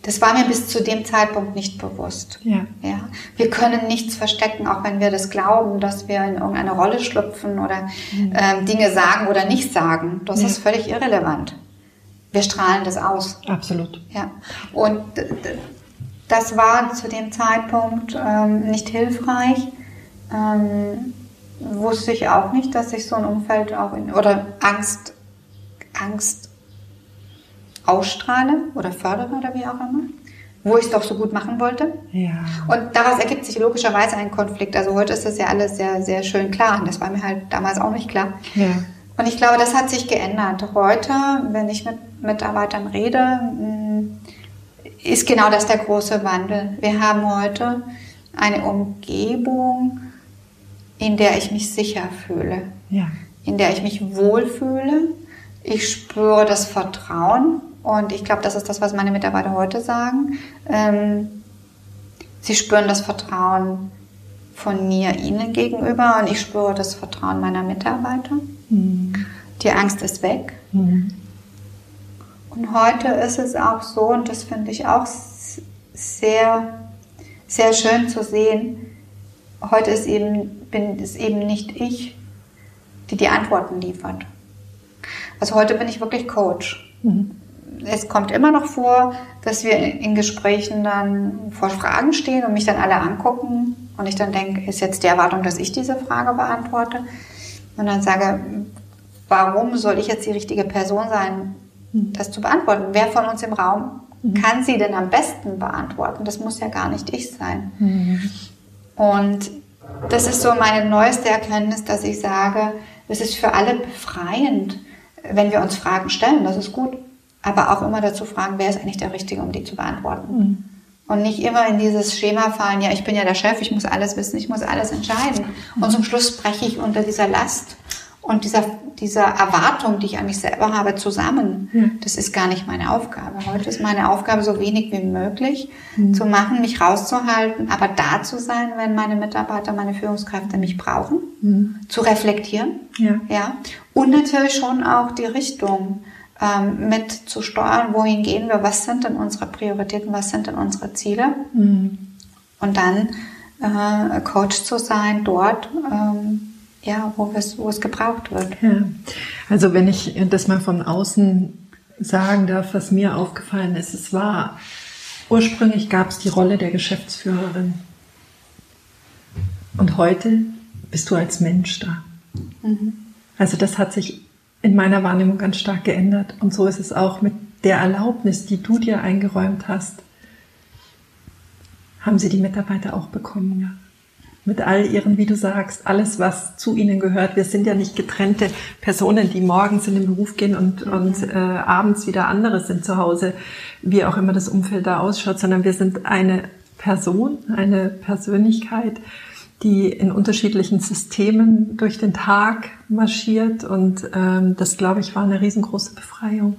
Das war mir bis zu dem Zeitpunkt nicht bewusst. Ja. Ja. Wir können nichts verstecken, auch wenn wir das glauben, dass wir in irgendeine Rolle schlüpfen oder mhm. ähm, Dinge sagen oder nicht sagen. Das ja. ist völlig irrelevant wir strahlen das aus. Absolut. Ja. Und das war zu dem Zeitpunkt ähm, nicht hilfreich. Ähm, wusste ich auch nicht, dass ich so ein Umfeld auch in, oder Angst, Angst ausstrahle oder fördere oder wie auch immer, wo ich es doch so gut machen wollte. Ja. Und daraus ergibt sich logischerweise ein Konflikt. Also heute ist das ja alles sehr, sehr schön klar. Und das war mir halt damals auch nicht klar. Ja. Und ich glaube, das hat sich geändert. Heute, wenn ich mit Mitarbeitern rede, mm, ist genau das der große Wandel. Wir haben heute eine Umgebung, in der ich mich sicher fühle, ja. in der ich mich wohlfühle. Ich spüre das Vertrauen und ich glaube, das ist das, was meine Mitarbeiter heute sagen. Ähm, sie spüren das Vertrauen von mir ihnen gegenüber und ich spüre das Vertrauen meiner Mitarbeiter. Mhm. Die Angst ist weg. Mhm. Und heute ist es auch so, und das finde ich auch sehr, sehr schön zu sehen, heute ist eben, bin es eben nicht ich, die die Antworten liefert. Also heute bin ich wirklich Coach. Mhm. Es kommt immer noch vor, dass wir in Gesprächen dann vor Fragen stehen und mich dann alle angucken und ich dann denke, ist jetzt die Erwartung, dass ich diese Frage beantworte? Und dann sage, warum soll ich jetzt die richtige Person sein, mhm. das zu beantworten? Wer von uns im Raum mhm. kann sie denn am besten beantworten? Das muss ja gar nicht ich sein. Mhm. Und das ist so meine neueste Erkenntnis, dass ich sage, es ist für alle befreiend, wenn wir uns Fragen stellen, das ist gut. Aber auch immer dazu fragen, wer ist eigentlich der Richtige, um die zu beantworten. Mhm. Und nicht immer in dieses Schema fallen, ja, ich bin ja der Chef, ich muss alles wissen, ich muss alles entscheiden. Und zum Schluss spreche ich unter dieser Last und dieser, dieser Erwartung, die ich an mich selber habe, zusammen. Ja. Das ist gar nicht meine Aufgabe. Heute ist meine Aufgabe, so wenig wie möglich mhm. zu machen, mich rauszuhalten, aber da zu sein, wenn meine Mitarbeiter, meine Führungskräfte mich brauchen, mhm. zu reflektieren. Ja. ja. Und natürlich schon auch die Richtung ähm, mit zu steuern, wohin gehen wir, was sind denn unsere Prioritäten, was sind denn unsere Ziele. Mhm. Und dann äh, Coach zu sein dort, ähm, ja, wo es, wo es gebraucht wird. Ja. Also wenn ich das mal von außen sagen darf, was mir aufgefallen ist, es war, ursprünglich gab es die Rolle der Geschäftsführerin. Und heute bist du als Mensch da. Mhm. Also das hat sich in meiner Wahrnehmung ganz stark geändert. Und so ist es auch mit der Erlaubnis, die du dir eingeräumt hast, haben sie die Mitarbeiter auch bekommen, ja mit all ihren, wie du sagst, alles, was zu ihnen gehört. Wir sind ja nicht getrennte Personen, die morgens in den Beruf gehen und, mhm. und äh, abends wieder andere sind zu Hause, wie auch immer das Umfeld da ausschaut, sondern wir sind eine Person, eine Persönlichkeit, die in unterschiedlichen Systemen durch den Tag marschiert und ähm, das, glaube ich, war eine riesengroße Befreiung.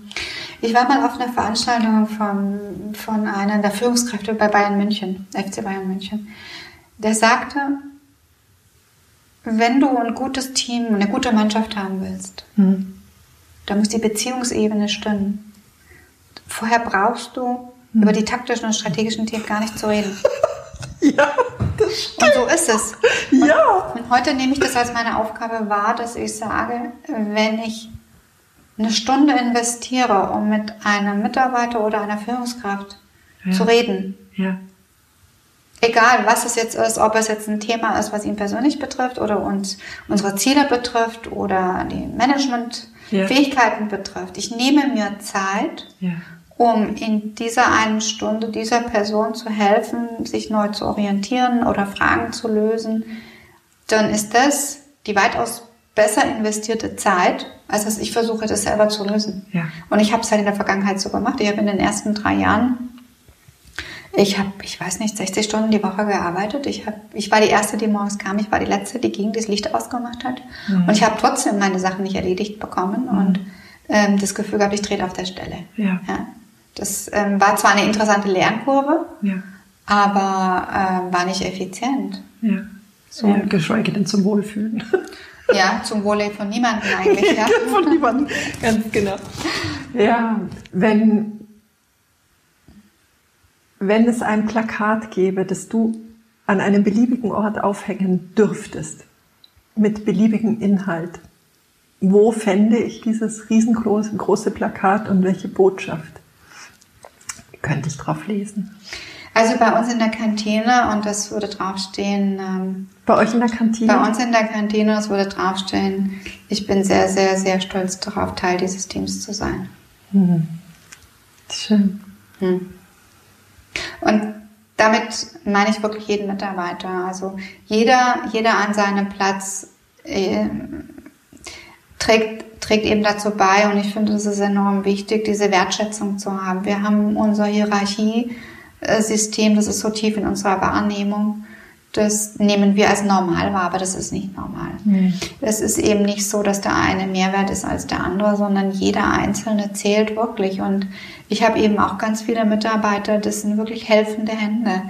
Ich war mal auf einer Veranstaltung von, von einer der Führungskräfte bei Bayern München, FC Bayern München der sagte, wenn du ein gutes Team, eine gute Mannschaft haben willst, hm. dann muss die Beziehungsebene stimmen. Vorher brauchst du hm. über die taktischen und strategischen Themen gar nicht zu reden. ja, das stimmt. Und so ist es. Und, ja. Und heute nehme ich das als meine Aufgabe wahr, dass ich sage, wenn ich eine Stunde investiere, um mit einem Mitarbeiter oder einer Führungskraft ja. zu reden, ja egal was es jetzt ist, ob es jetzt ein Thema ist, was ihn persönlich betrifft oder uns unsere Ziele betrifft oder die Managementfähigkeiten ja. betrifft. Ich nehme mir Zeit, ja. Um in dieser einen Stunde dieser Person zu helfen, sich neu zu orientieren oder Fragen zu lösen. Dann ist das die weitaus besser investierte Zeit, als dass ich versuche, das selber zu lösen. Ja. Und ich habe es halt in der Vergangenheit so gemacht. Ich habe in den ersten drei Jahren ich habe, ich weiß nicht, 60 Stunden die Woche gearbeitet. Ich, hab, ich war die Erste, die morgens kam. Ich war die Letzte, die ging, die das Licht ausgemacht hat. Mhm. Und ich habe trotzdem meine Sachen nicht erledigt bekommen mhm. und ähm, das Gefühl gehabt, ich trete auf der Stelle. Ja. ja. Das ähm, war zwar eine interessante Lernkurve, ja. aber ähm, war nicht effizient. Ja. So. Ja, geschweige denn zum Wohlfühlen. Ja, zum Wohle von niemandem eigentlich. Ja. von niemandem, ganz genau. Ja, wenn wenn es ein Plakat gäbe, das du an einem beliebigen Ort aufhängen dürftest, mit beliebigem Inhalt, wo fände ich dieses riesengroße große Plakat und welche Botschaft könnte ich drauf lesen? Also bei uns in der Kantine und das würde draufstehen. Ähm, bei euch in der Kantine? Bei uns in der Kantine, das würde draufstehen. Ich bin sehr, sehr, sehr stolz darauf, Teil dieses Teams zu sein. Hm. Schön. Hm. Und damit meine ich wirklich jeden Mitarbeiter. Also jeder, jeder an seinem Platz äh, trägt, trägt eben dazu bei. Und ich finde, es ist enorm wichtig, diese Wertschätzung zu haben. Wir haben unser Hierarchiesystem, das ist so tief in unserer Wahrnehmung. Das nehmen wir als normal wahr, aber das ist nicht normal. Mhm. Es ist eben nicht so, dass der eine mehr wert ist als der andere, sondern jeder Einzelne zählt wirklich. Und ich habe eben auch ganz viele Mitarbeiter, das sind wirklich helfende Hände,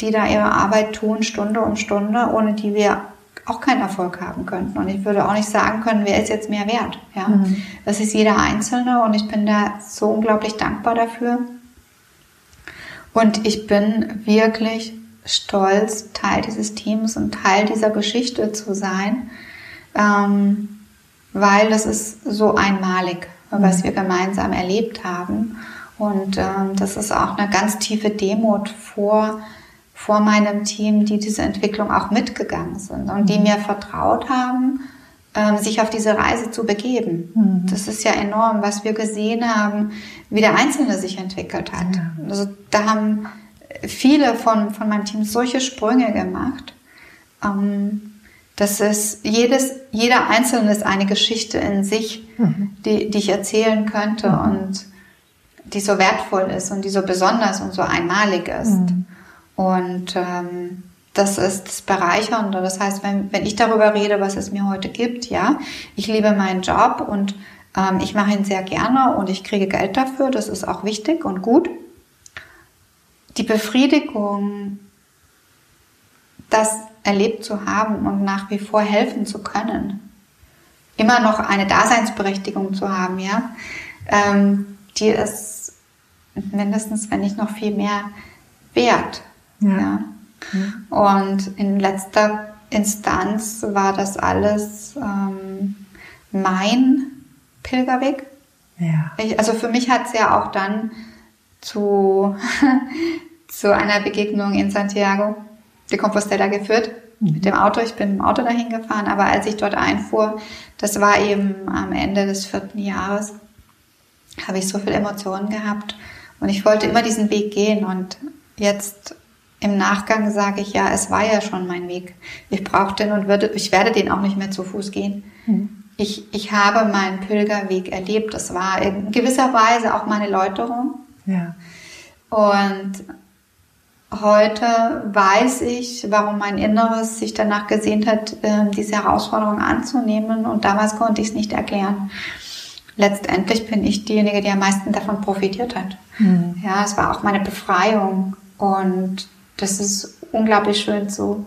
die da ihre Arbeit tun, Stunde um Stunde, ohne die wir auch keinen Erfolg haben könnten. Und ich würde auch nicht sagen können, wer ist jetzt mehr wert. Ja? Mhm. Das ist jeder Einzelne und ich bin da so unglaublich dankbar dafür. Und ich bin wirklich stolz, Teil dieses Teams und Teil dieser Geschichte zu sein, ähm, weil das ist so einmalig, was mhm. wir gemeinsam erlebt haben. Und ähm, das ist auch eine ganz tiefe Demut vor vor meinem Team, die diese Entwicklung auch mitgegangen sind und die mhm. mir vertraut haben, ähm, sich auf diese Reise zu begeben. Mhm. Das ist ja enorm, was wir gesehen haben, wie der Einzelne sich entwickelt hat. Ja. Also da haben viele von, von meinem Team solche Sprünge gemacht. Ähm, das ist jedes, jeder Einzelne ist eine Geschichte in sich, mhm. die, die ich erzählen könnte mhm. und die so wertvoll ist und die so besonders und so einmalig ist. Mhm. Und ähm, das ist das Bereichernde. Das heißt, wenn, wenn ich darüber rede, was es mir heute gibt, ja, ich liebe meinen Job und ähm, ich mache ihn sehr gerne und ich kriege Geld dafür, das ist auch wichtig und gut. Die Befriedigung, das erlebt zu haben und nach wie vor helfen zu können, immer noch eine Daseinsberechtigung zu haben, ja, ähm, die ist mindestens, wenn nicht noch viel mehr wert. Ja. ja. Und in letzter Instanz war das alles ähm, mein Pilgerweg. Ja. Ich, also für mich hat es ja auch dann zu, zu einer Begegnung in Santiago de Compostela geführt mhm. mit dem Auto. Ich bin im Auto dahin gefahren, aber als ich dort einfuhr, das war eben am Ende des vierten Jahres, habe ich so viele Emotionen gehabt und ich wollte immer diesen Weg gehen und jetzt im Nachgang sage ich, ja, es war ja schon mein Weg. Ich brauche den und würde, ich werde den auch nicht mehr zu Fuß gehen. Mhm. Ich, ich habe meinen Pilgerweg erlebt. Das war in gewisser Weise auch meine Läuterung. Ja. Und heute weiß ich, warum mein Inneres sich danach gesehnt hat, ähm, diese Herausforderung anzunehmen. Und damals konnte ich es nicht erklären. Letztendlich bin ich diejenige, die am meisten davon profitiert hat. Mhm. Ja, es war auch meine Befreiung. Und das ist unglaublich schön zu,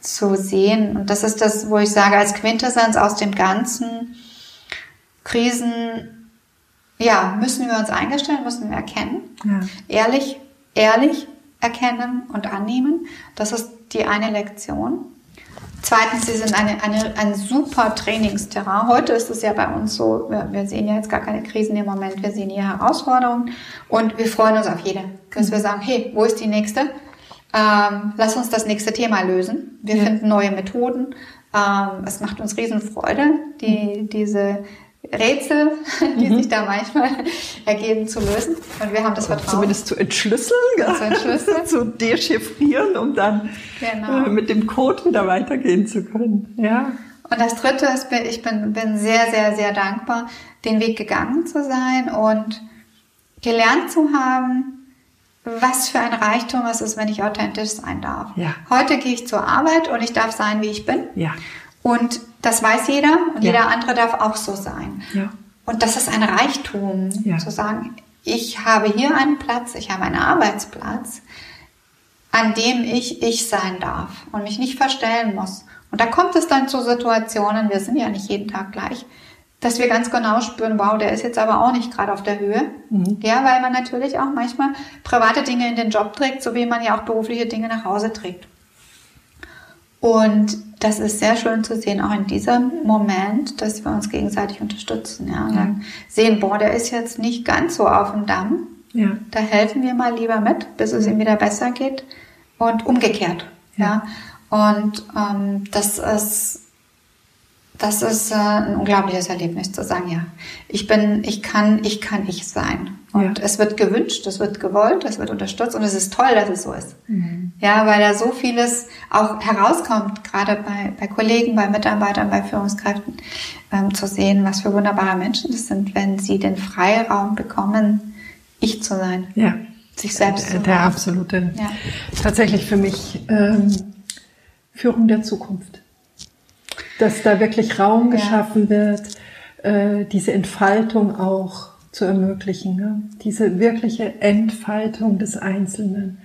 zu sehen. Und das ist das, wo ich sage, als Quintessenz aus dem ganzen Krisen, ja, müssen wir uns eingestellen, müssen wir erkennen. Ja. Ehrlich, ehrlich erkennen und annehmen. Das ist die eine Lektion. Zweitens, sie sind eine, eine, ein super Trainingsterrain. Heute ist es ja bei uns so, wir, wir, sehen ja jetzt gar keine Krisen im Moment, wir sehen hier Herausforderungen und wir freuen uns auf jede. Dass wir sagen, hey, wo ist die nächste? Ähm, lass uns das nächste Thema lösen. Wir ja. finden neue Methoden. Ähm, es macht uns Riesenfreude, die, diese Rätsel, die mhm. sich da manchmal ergeben, zu lösen. Und wir haben das Vertrauen. Zumindest zu entschlüsseln, zu, entschlüsseln. zu dechiffrieren, um dann genau. Äh, mit dem Code wieder weitergehen zu können. Ja. Und das Dritte ist, ich bin, bin sehr, sehr, sehr dankbar, den Weg gegangen zu sein und gelernt zu haben, was für ein Reichtum es ist, wenn ich authentisch sein darf. Ja. Heute gehe ich zur Arbeit und ich darf sein, wie ich bin. Ja. Und das weiß jeder und ja. jeder andere darf auch so sein. Ja. Und das ist ein Reichtum, ja. zu sagen, ich habe hier einen Platz, ich habe einen Arbeitsplatz, an dem ich ich sein darf und mich nicht verstellen muss. Und da kommt es dann zu Situationen, wir sind ja nicht jeden Tag gleich, dass wir ganz genau spüren, wow, der ist jetzt aber auch nicht gerade auf der Höhe. Mhm. Ja, weil man natürlich auch manchmal private Dinge in den Job trägt, so wie man ja auch berufliche Dinge nach Hause trägt. Und das ist sehr schön zu sehen, auch in diesem Moment, dass wir uns gegenseitig unterstützen. Ja, ja. sehen, boah, der ist jetzt nicht ganz so auf dem Damm. Ja. Da helfen wir mal lieber mit, bis es ihm wieder besser geht. Und umgekehrt. Ja. ja. Und ähm, das ist das ist äh, ein unglaubliches Erlebnis zu sagen, ja, ich bin, ich kann, ich kann ich sein. Und ja. es wird gewünscht, es wird gewollt, es wird unterstützt und es ist toll, dass es so ist. Mhm. Ja, weil da so vieles auch herauskommt, gerade bei, bei Kollegen, bei Mitarbeitern, bei Führungskräften, ähm, zu sehen, was für wunderbare Menschen das sind, wenn sie den Freiraum bekommen, ich zu sein. Ja. Sich selbst der, Der absolute. Ja. Tatsächlich für mich ähm, Führung der Zukunft dass da wirklich Raum geschaffen wird, äh, diese Entfaltung auch zu ermöglichen, ne? diese wirkliche Entfaltung des Einzelnen.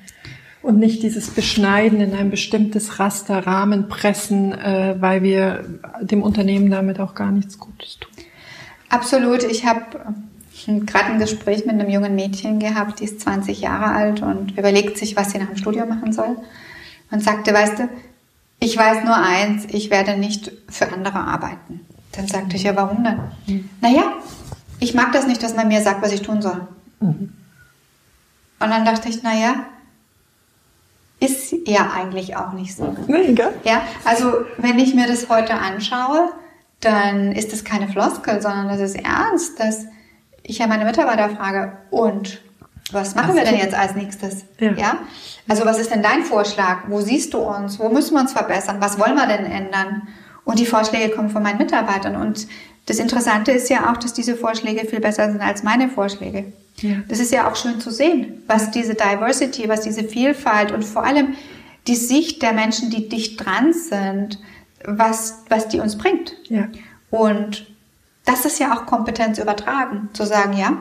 Und nicht dieses Beschneiden in ein bestimmtes Raster, Rahmen pressen, äh, weil wir dem Unternehmen damit auch gar nichts Gutes tun. Absolut. Ich habe gerade ein Gespräch mit einem jungen Mädchen gehabt, die ist 20 Jahre alt und überlegt sich, was sie nach dem Studium machen soll. Und sagte, weißt du, ich weiß nur eins, ich werde nicht für andere arbeiten. Dann sagte ich, ja, warum denn? Mhm. Naja, ich mag das nicht, dass man mir sagt, was ich tun soll. Mhm. Und dann dachte ich, naja, ist ja eigentlich auch nicht so. Nee, gell? Ja, also wenn ich mir das heute anschaue, dann ist das keine Floskel, sondern das ist ernst, dass ich ja meine Mitarbeiter frage, und was machen wir denn jetzt als nächstes? Ja. ja. Also was ist denn dein Vorschlag? Wo siehst du uns? Wo müssen wir uns verbessern? Was wollen wir denn ändern? Und die Vorschläge kommen von meinen Mitarbeitern. Und das Interessante ist ja auch, dass diese Vorschläge viel besser sind als meine Vorschläge. Ja. Das ist ja auch schön zu sehen, was diese Diversity, was diese Vielfalt und vor allem die Sicht der Menschen, die dicht dran sind, was, was die uns bringt. Ja. Und das ist ja auch Kompetenz übertragen, zu sagen, ja,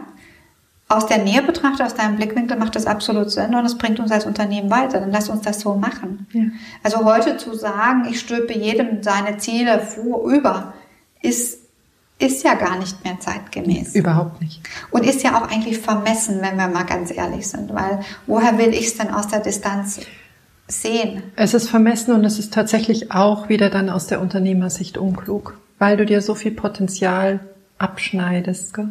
aus der Nähe betrachtet, aus deinem Blickwinkel macht das absolut Sinn und es bringt uns als Unternehmen weiter. Dann lass uns das so machen. Ja. Also heute zu sagen, ich stülpe jedem seine Ziele vor, über, ist, ist ja gar nicht mehr zeitgemäß. Überhaupt nicht. Und ist ja auch eigentlich vermessen, wenn wir mal ganz ehrlich sind, weil woher will ich es denn aus der Distanz sehen? Es ist vermessen und es ist tatsächlich auch wieder dann aus der Unternehmersicht unklug, weil du dir so viel Potenzial abschneidest. Gell?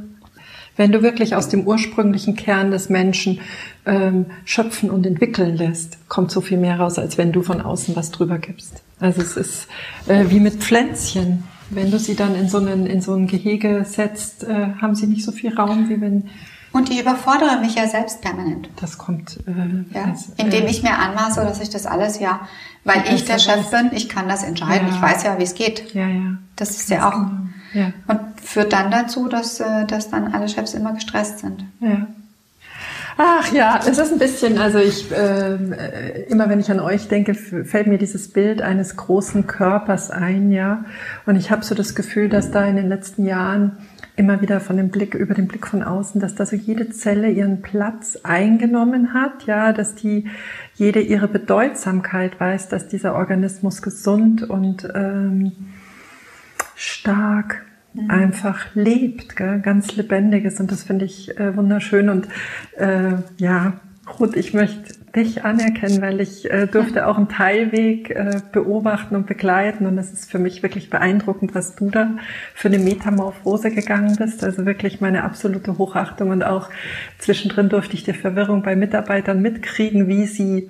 Wenn du wirklich aus dem ursprünglichen Kern des Menschen ähm, schöpfen und entwickeln lässt, kommt so viel mehr raus, als wenn du von außen was drüber gibst. Also es ist äh, wie mit Pflänzchen. Wenn du sie dann in so, einen, in so ein Gehege setzt, äh, haben sie nicht so viel Raum, wie wenn und ich überfordere mich ja selbst permanent. Das kommt. Äh, ja, als, indem äh, ich mir anmaße, dass ich das alles ja, weil ich der Chef bin, ich kann das entscheiden. Ja. Ich weiß ja, wie es geht. Ja, ja. Das ist ja auch. Genau. Ja. Und führt dann dazu, dass, äh, dass dann alle Chefs immer gestresst sind. Ja. Ach ja, es ist ein bisschen, also ich, ähm, äh, immer wenn ich an euch denke, fällt mir dieses Bild eines großen Körpers ein, ja. Und ich habe so das Gefühl, dass da in den letzten Jahren immer wieder von dem Blick, über den Blick von außen, dass da so jede Zelle ihren Platz eingenommen hat, ja, dass die jede ihre Bedeutsamkeit weiß, dass dieser Organismus gesund und ähm, stark mhm. einfach lebt, gell? ganz lebendiges und das finde ich äh, wunderschön und äh, ja, Ruth, ich möchte dich anerkennen, weil ich äh, durfte auch einen Teilweg äh, beobachten und begleiten und es ist für mich wirklich beeindruckend, was du da für eine Metamorphose gegangen bist. Also wirklich meine absolute Hochachtung und auch zwischendrin durfte ich die Verwirrung bei Mitarbeitern mitkriegen, wie sie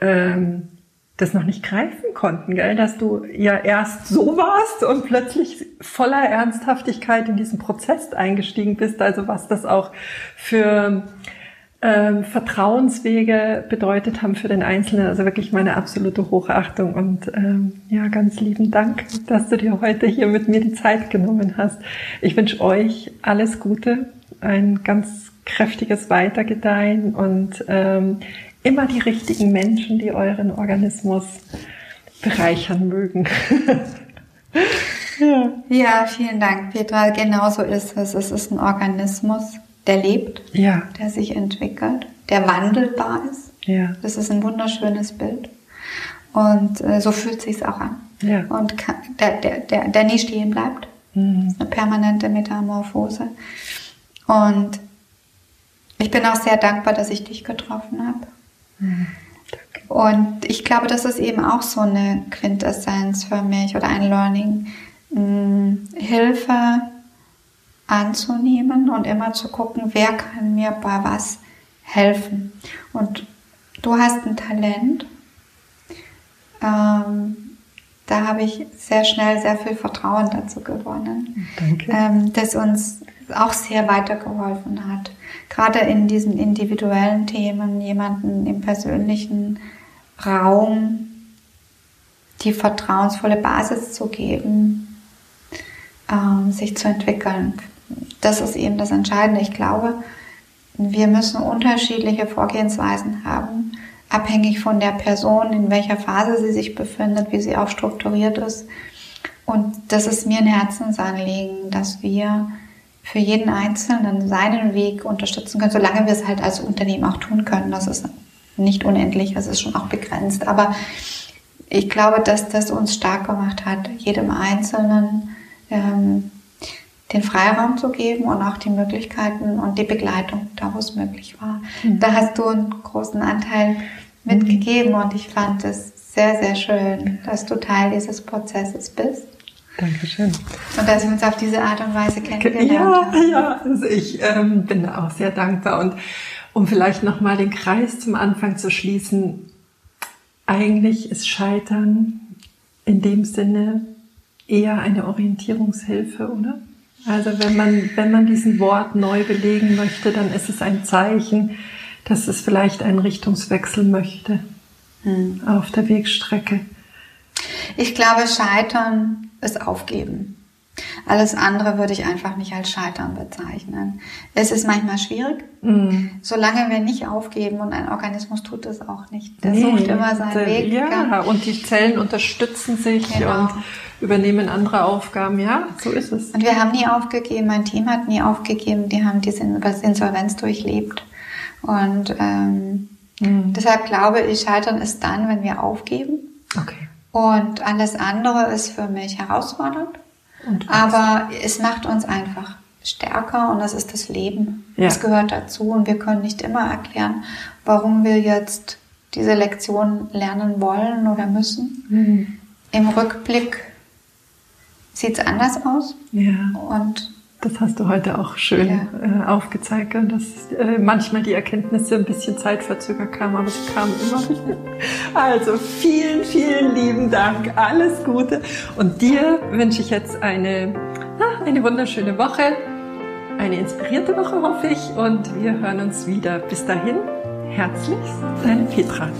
ähm, das noch nicht greifen konnten, gell? dass du ja erst so warst und plötzlich voller Ernsthaftigkeit in diesen Prozess eingestiegen bist. Also was das auch für ähm, Vertrauenswege bedeutet haben für den Einzelnen. Also wirklich meine absolute Hochachtung und ähm, ja, ganz lieben Dank, dass du dir heute hier mit mir die Zeit genommen hast. Ich wünsche euch alles Gute, ein ganz kräftiges Weitergedeihen und ähm, immer die richtigen Menschen, die euren Organismus bereichern mögen. ja. ja, vielen Dank, Petra. Genauso ist es. Es ist ein Organismus, der lebt, ja. der sich entwickelt, der wandelbar ist. Ja. Das ist ein wunderschönes Bild. Und äh, so fühlt sich auch an. Ja. Und kann, der, der, der, der nie stehen bleibt. Mhm. Eine permanente Metamorphose. Und ich bin auch sehr dankbar, dass ich dich getroffen habe. Und ich glaube, das ist eben auch so eine Quintessenz für mich oder ein Learning, Hilfe anzunehmen und immer zu gucken, wer kann mir bei was helfen. Und du hast ein Talent. Ähm, da habe ich sehr schnell sehr viel Vertrauen dazu gewonnen, Danke. Ähm, das uns auch sehr weitergeholfen hat gerade in diesen individuellen Themen jemanden im persönlichen Raum die vertrauensvolle Basis zu geben, ähm, sich zu entwickeln. Das ist eben das Entscheidende. Ich glaube, wir müssen unterschiedliche Vorgehensweisen haben, abhängig von der Person, in welcher Phase sie sich befindet, wie sie auch strukturiert ist. Und das ist mir ein Herzensanliegen, dass wir für jeden Einzelnen seinen Weg unterstützen können, solange wir es halt als Unternehmen auch tun können. Das ist nicht unendlich, es ist schon auch begrenzt. Aber ich glaube, dass das uns stark gemacht hat, jedem Einzelnen ähm, den Freiraum zu geben und auch die Möglichkeiten und die Begleitung, da wo es möglich war. Mhm. Da hast du einen großen Anteil mitgegeben und ich fand es sehr, sehr schön, dass du Teil dieses Prozesses bist. Dankeschön. Und dass wir uns auf diese Art und Weise kennengelernt ja, haben. Ja, also ich ähm, bin da auch sehr dankbar. Und um vielleicht nochmal den Kreis zum Anfang zu schließen, eigentlich ist Scheitern in dem Sinne eher eine Orientierungshilfe, oder? Also wenn man, wenn man diesen Wort neu belegen möchte, dann ist es ein Zeichen, dass es vielleicht einen Richtungswechsel möchte hm. auf der Wegstrecke. Ich glaube, Scheitern ist Aufgeben. Alles andere würde ich einfach nicht als Scheitern bezeichnen. Es ist manchmal schwierig, mm. solange wir nicht aufgeben und ein Organismus tut es auch nicht. Der nee, sucht immer seinen der, Weg. Ja, und die Zellen unterstützen sich genau. und übernehmen andere Aufgaben. Ja, so ist es. Und wir haben nie aufgegeben, mein Team hat nie aufgegeben, die haben diese Insolvenz durchlebt. Und ähm, mm. deshalb glaube ich, Scheitern ist dann, wenn wir aufgeben. Okay. Und alles andere ist für mich herausfordernd. Aber es macht uns einfach stärker und das ist das Leben. Ja. Das gehört dazu und wir können nicht immer erklären, warum wir jetzt diese Lektion lernen wollen oder müssen. Mhm. Im Rückblick sieht es anders aus. Ja. Und das hast du heute auch schön ja. äh, aufgezeigt, dass äh, manchmal die Erkenntnisse ein bisschen zeitverzögert kamen, aber sie kamen immer. also vielen, vielen lieben Dank, alles Gute und dir wünsche ich jetzt eine, eine wunderschöne Woche, eine inspirierte Woche hoffe ich und wir hören uns wieder. Bis dahin, herzlichst, deine Petra.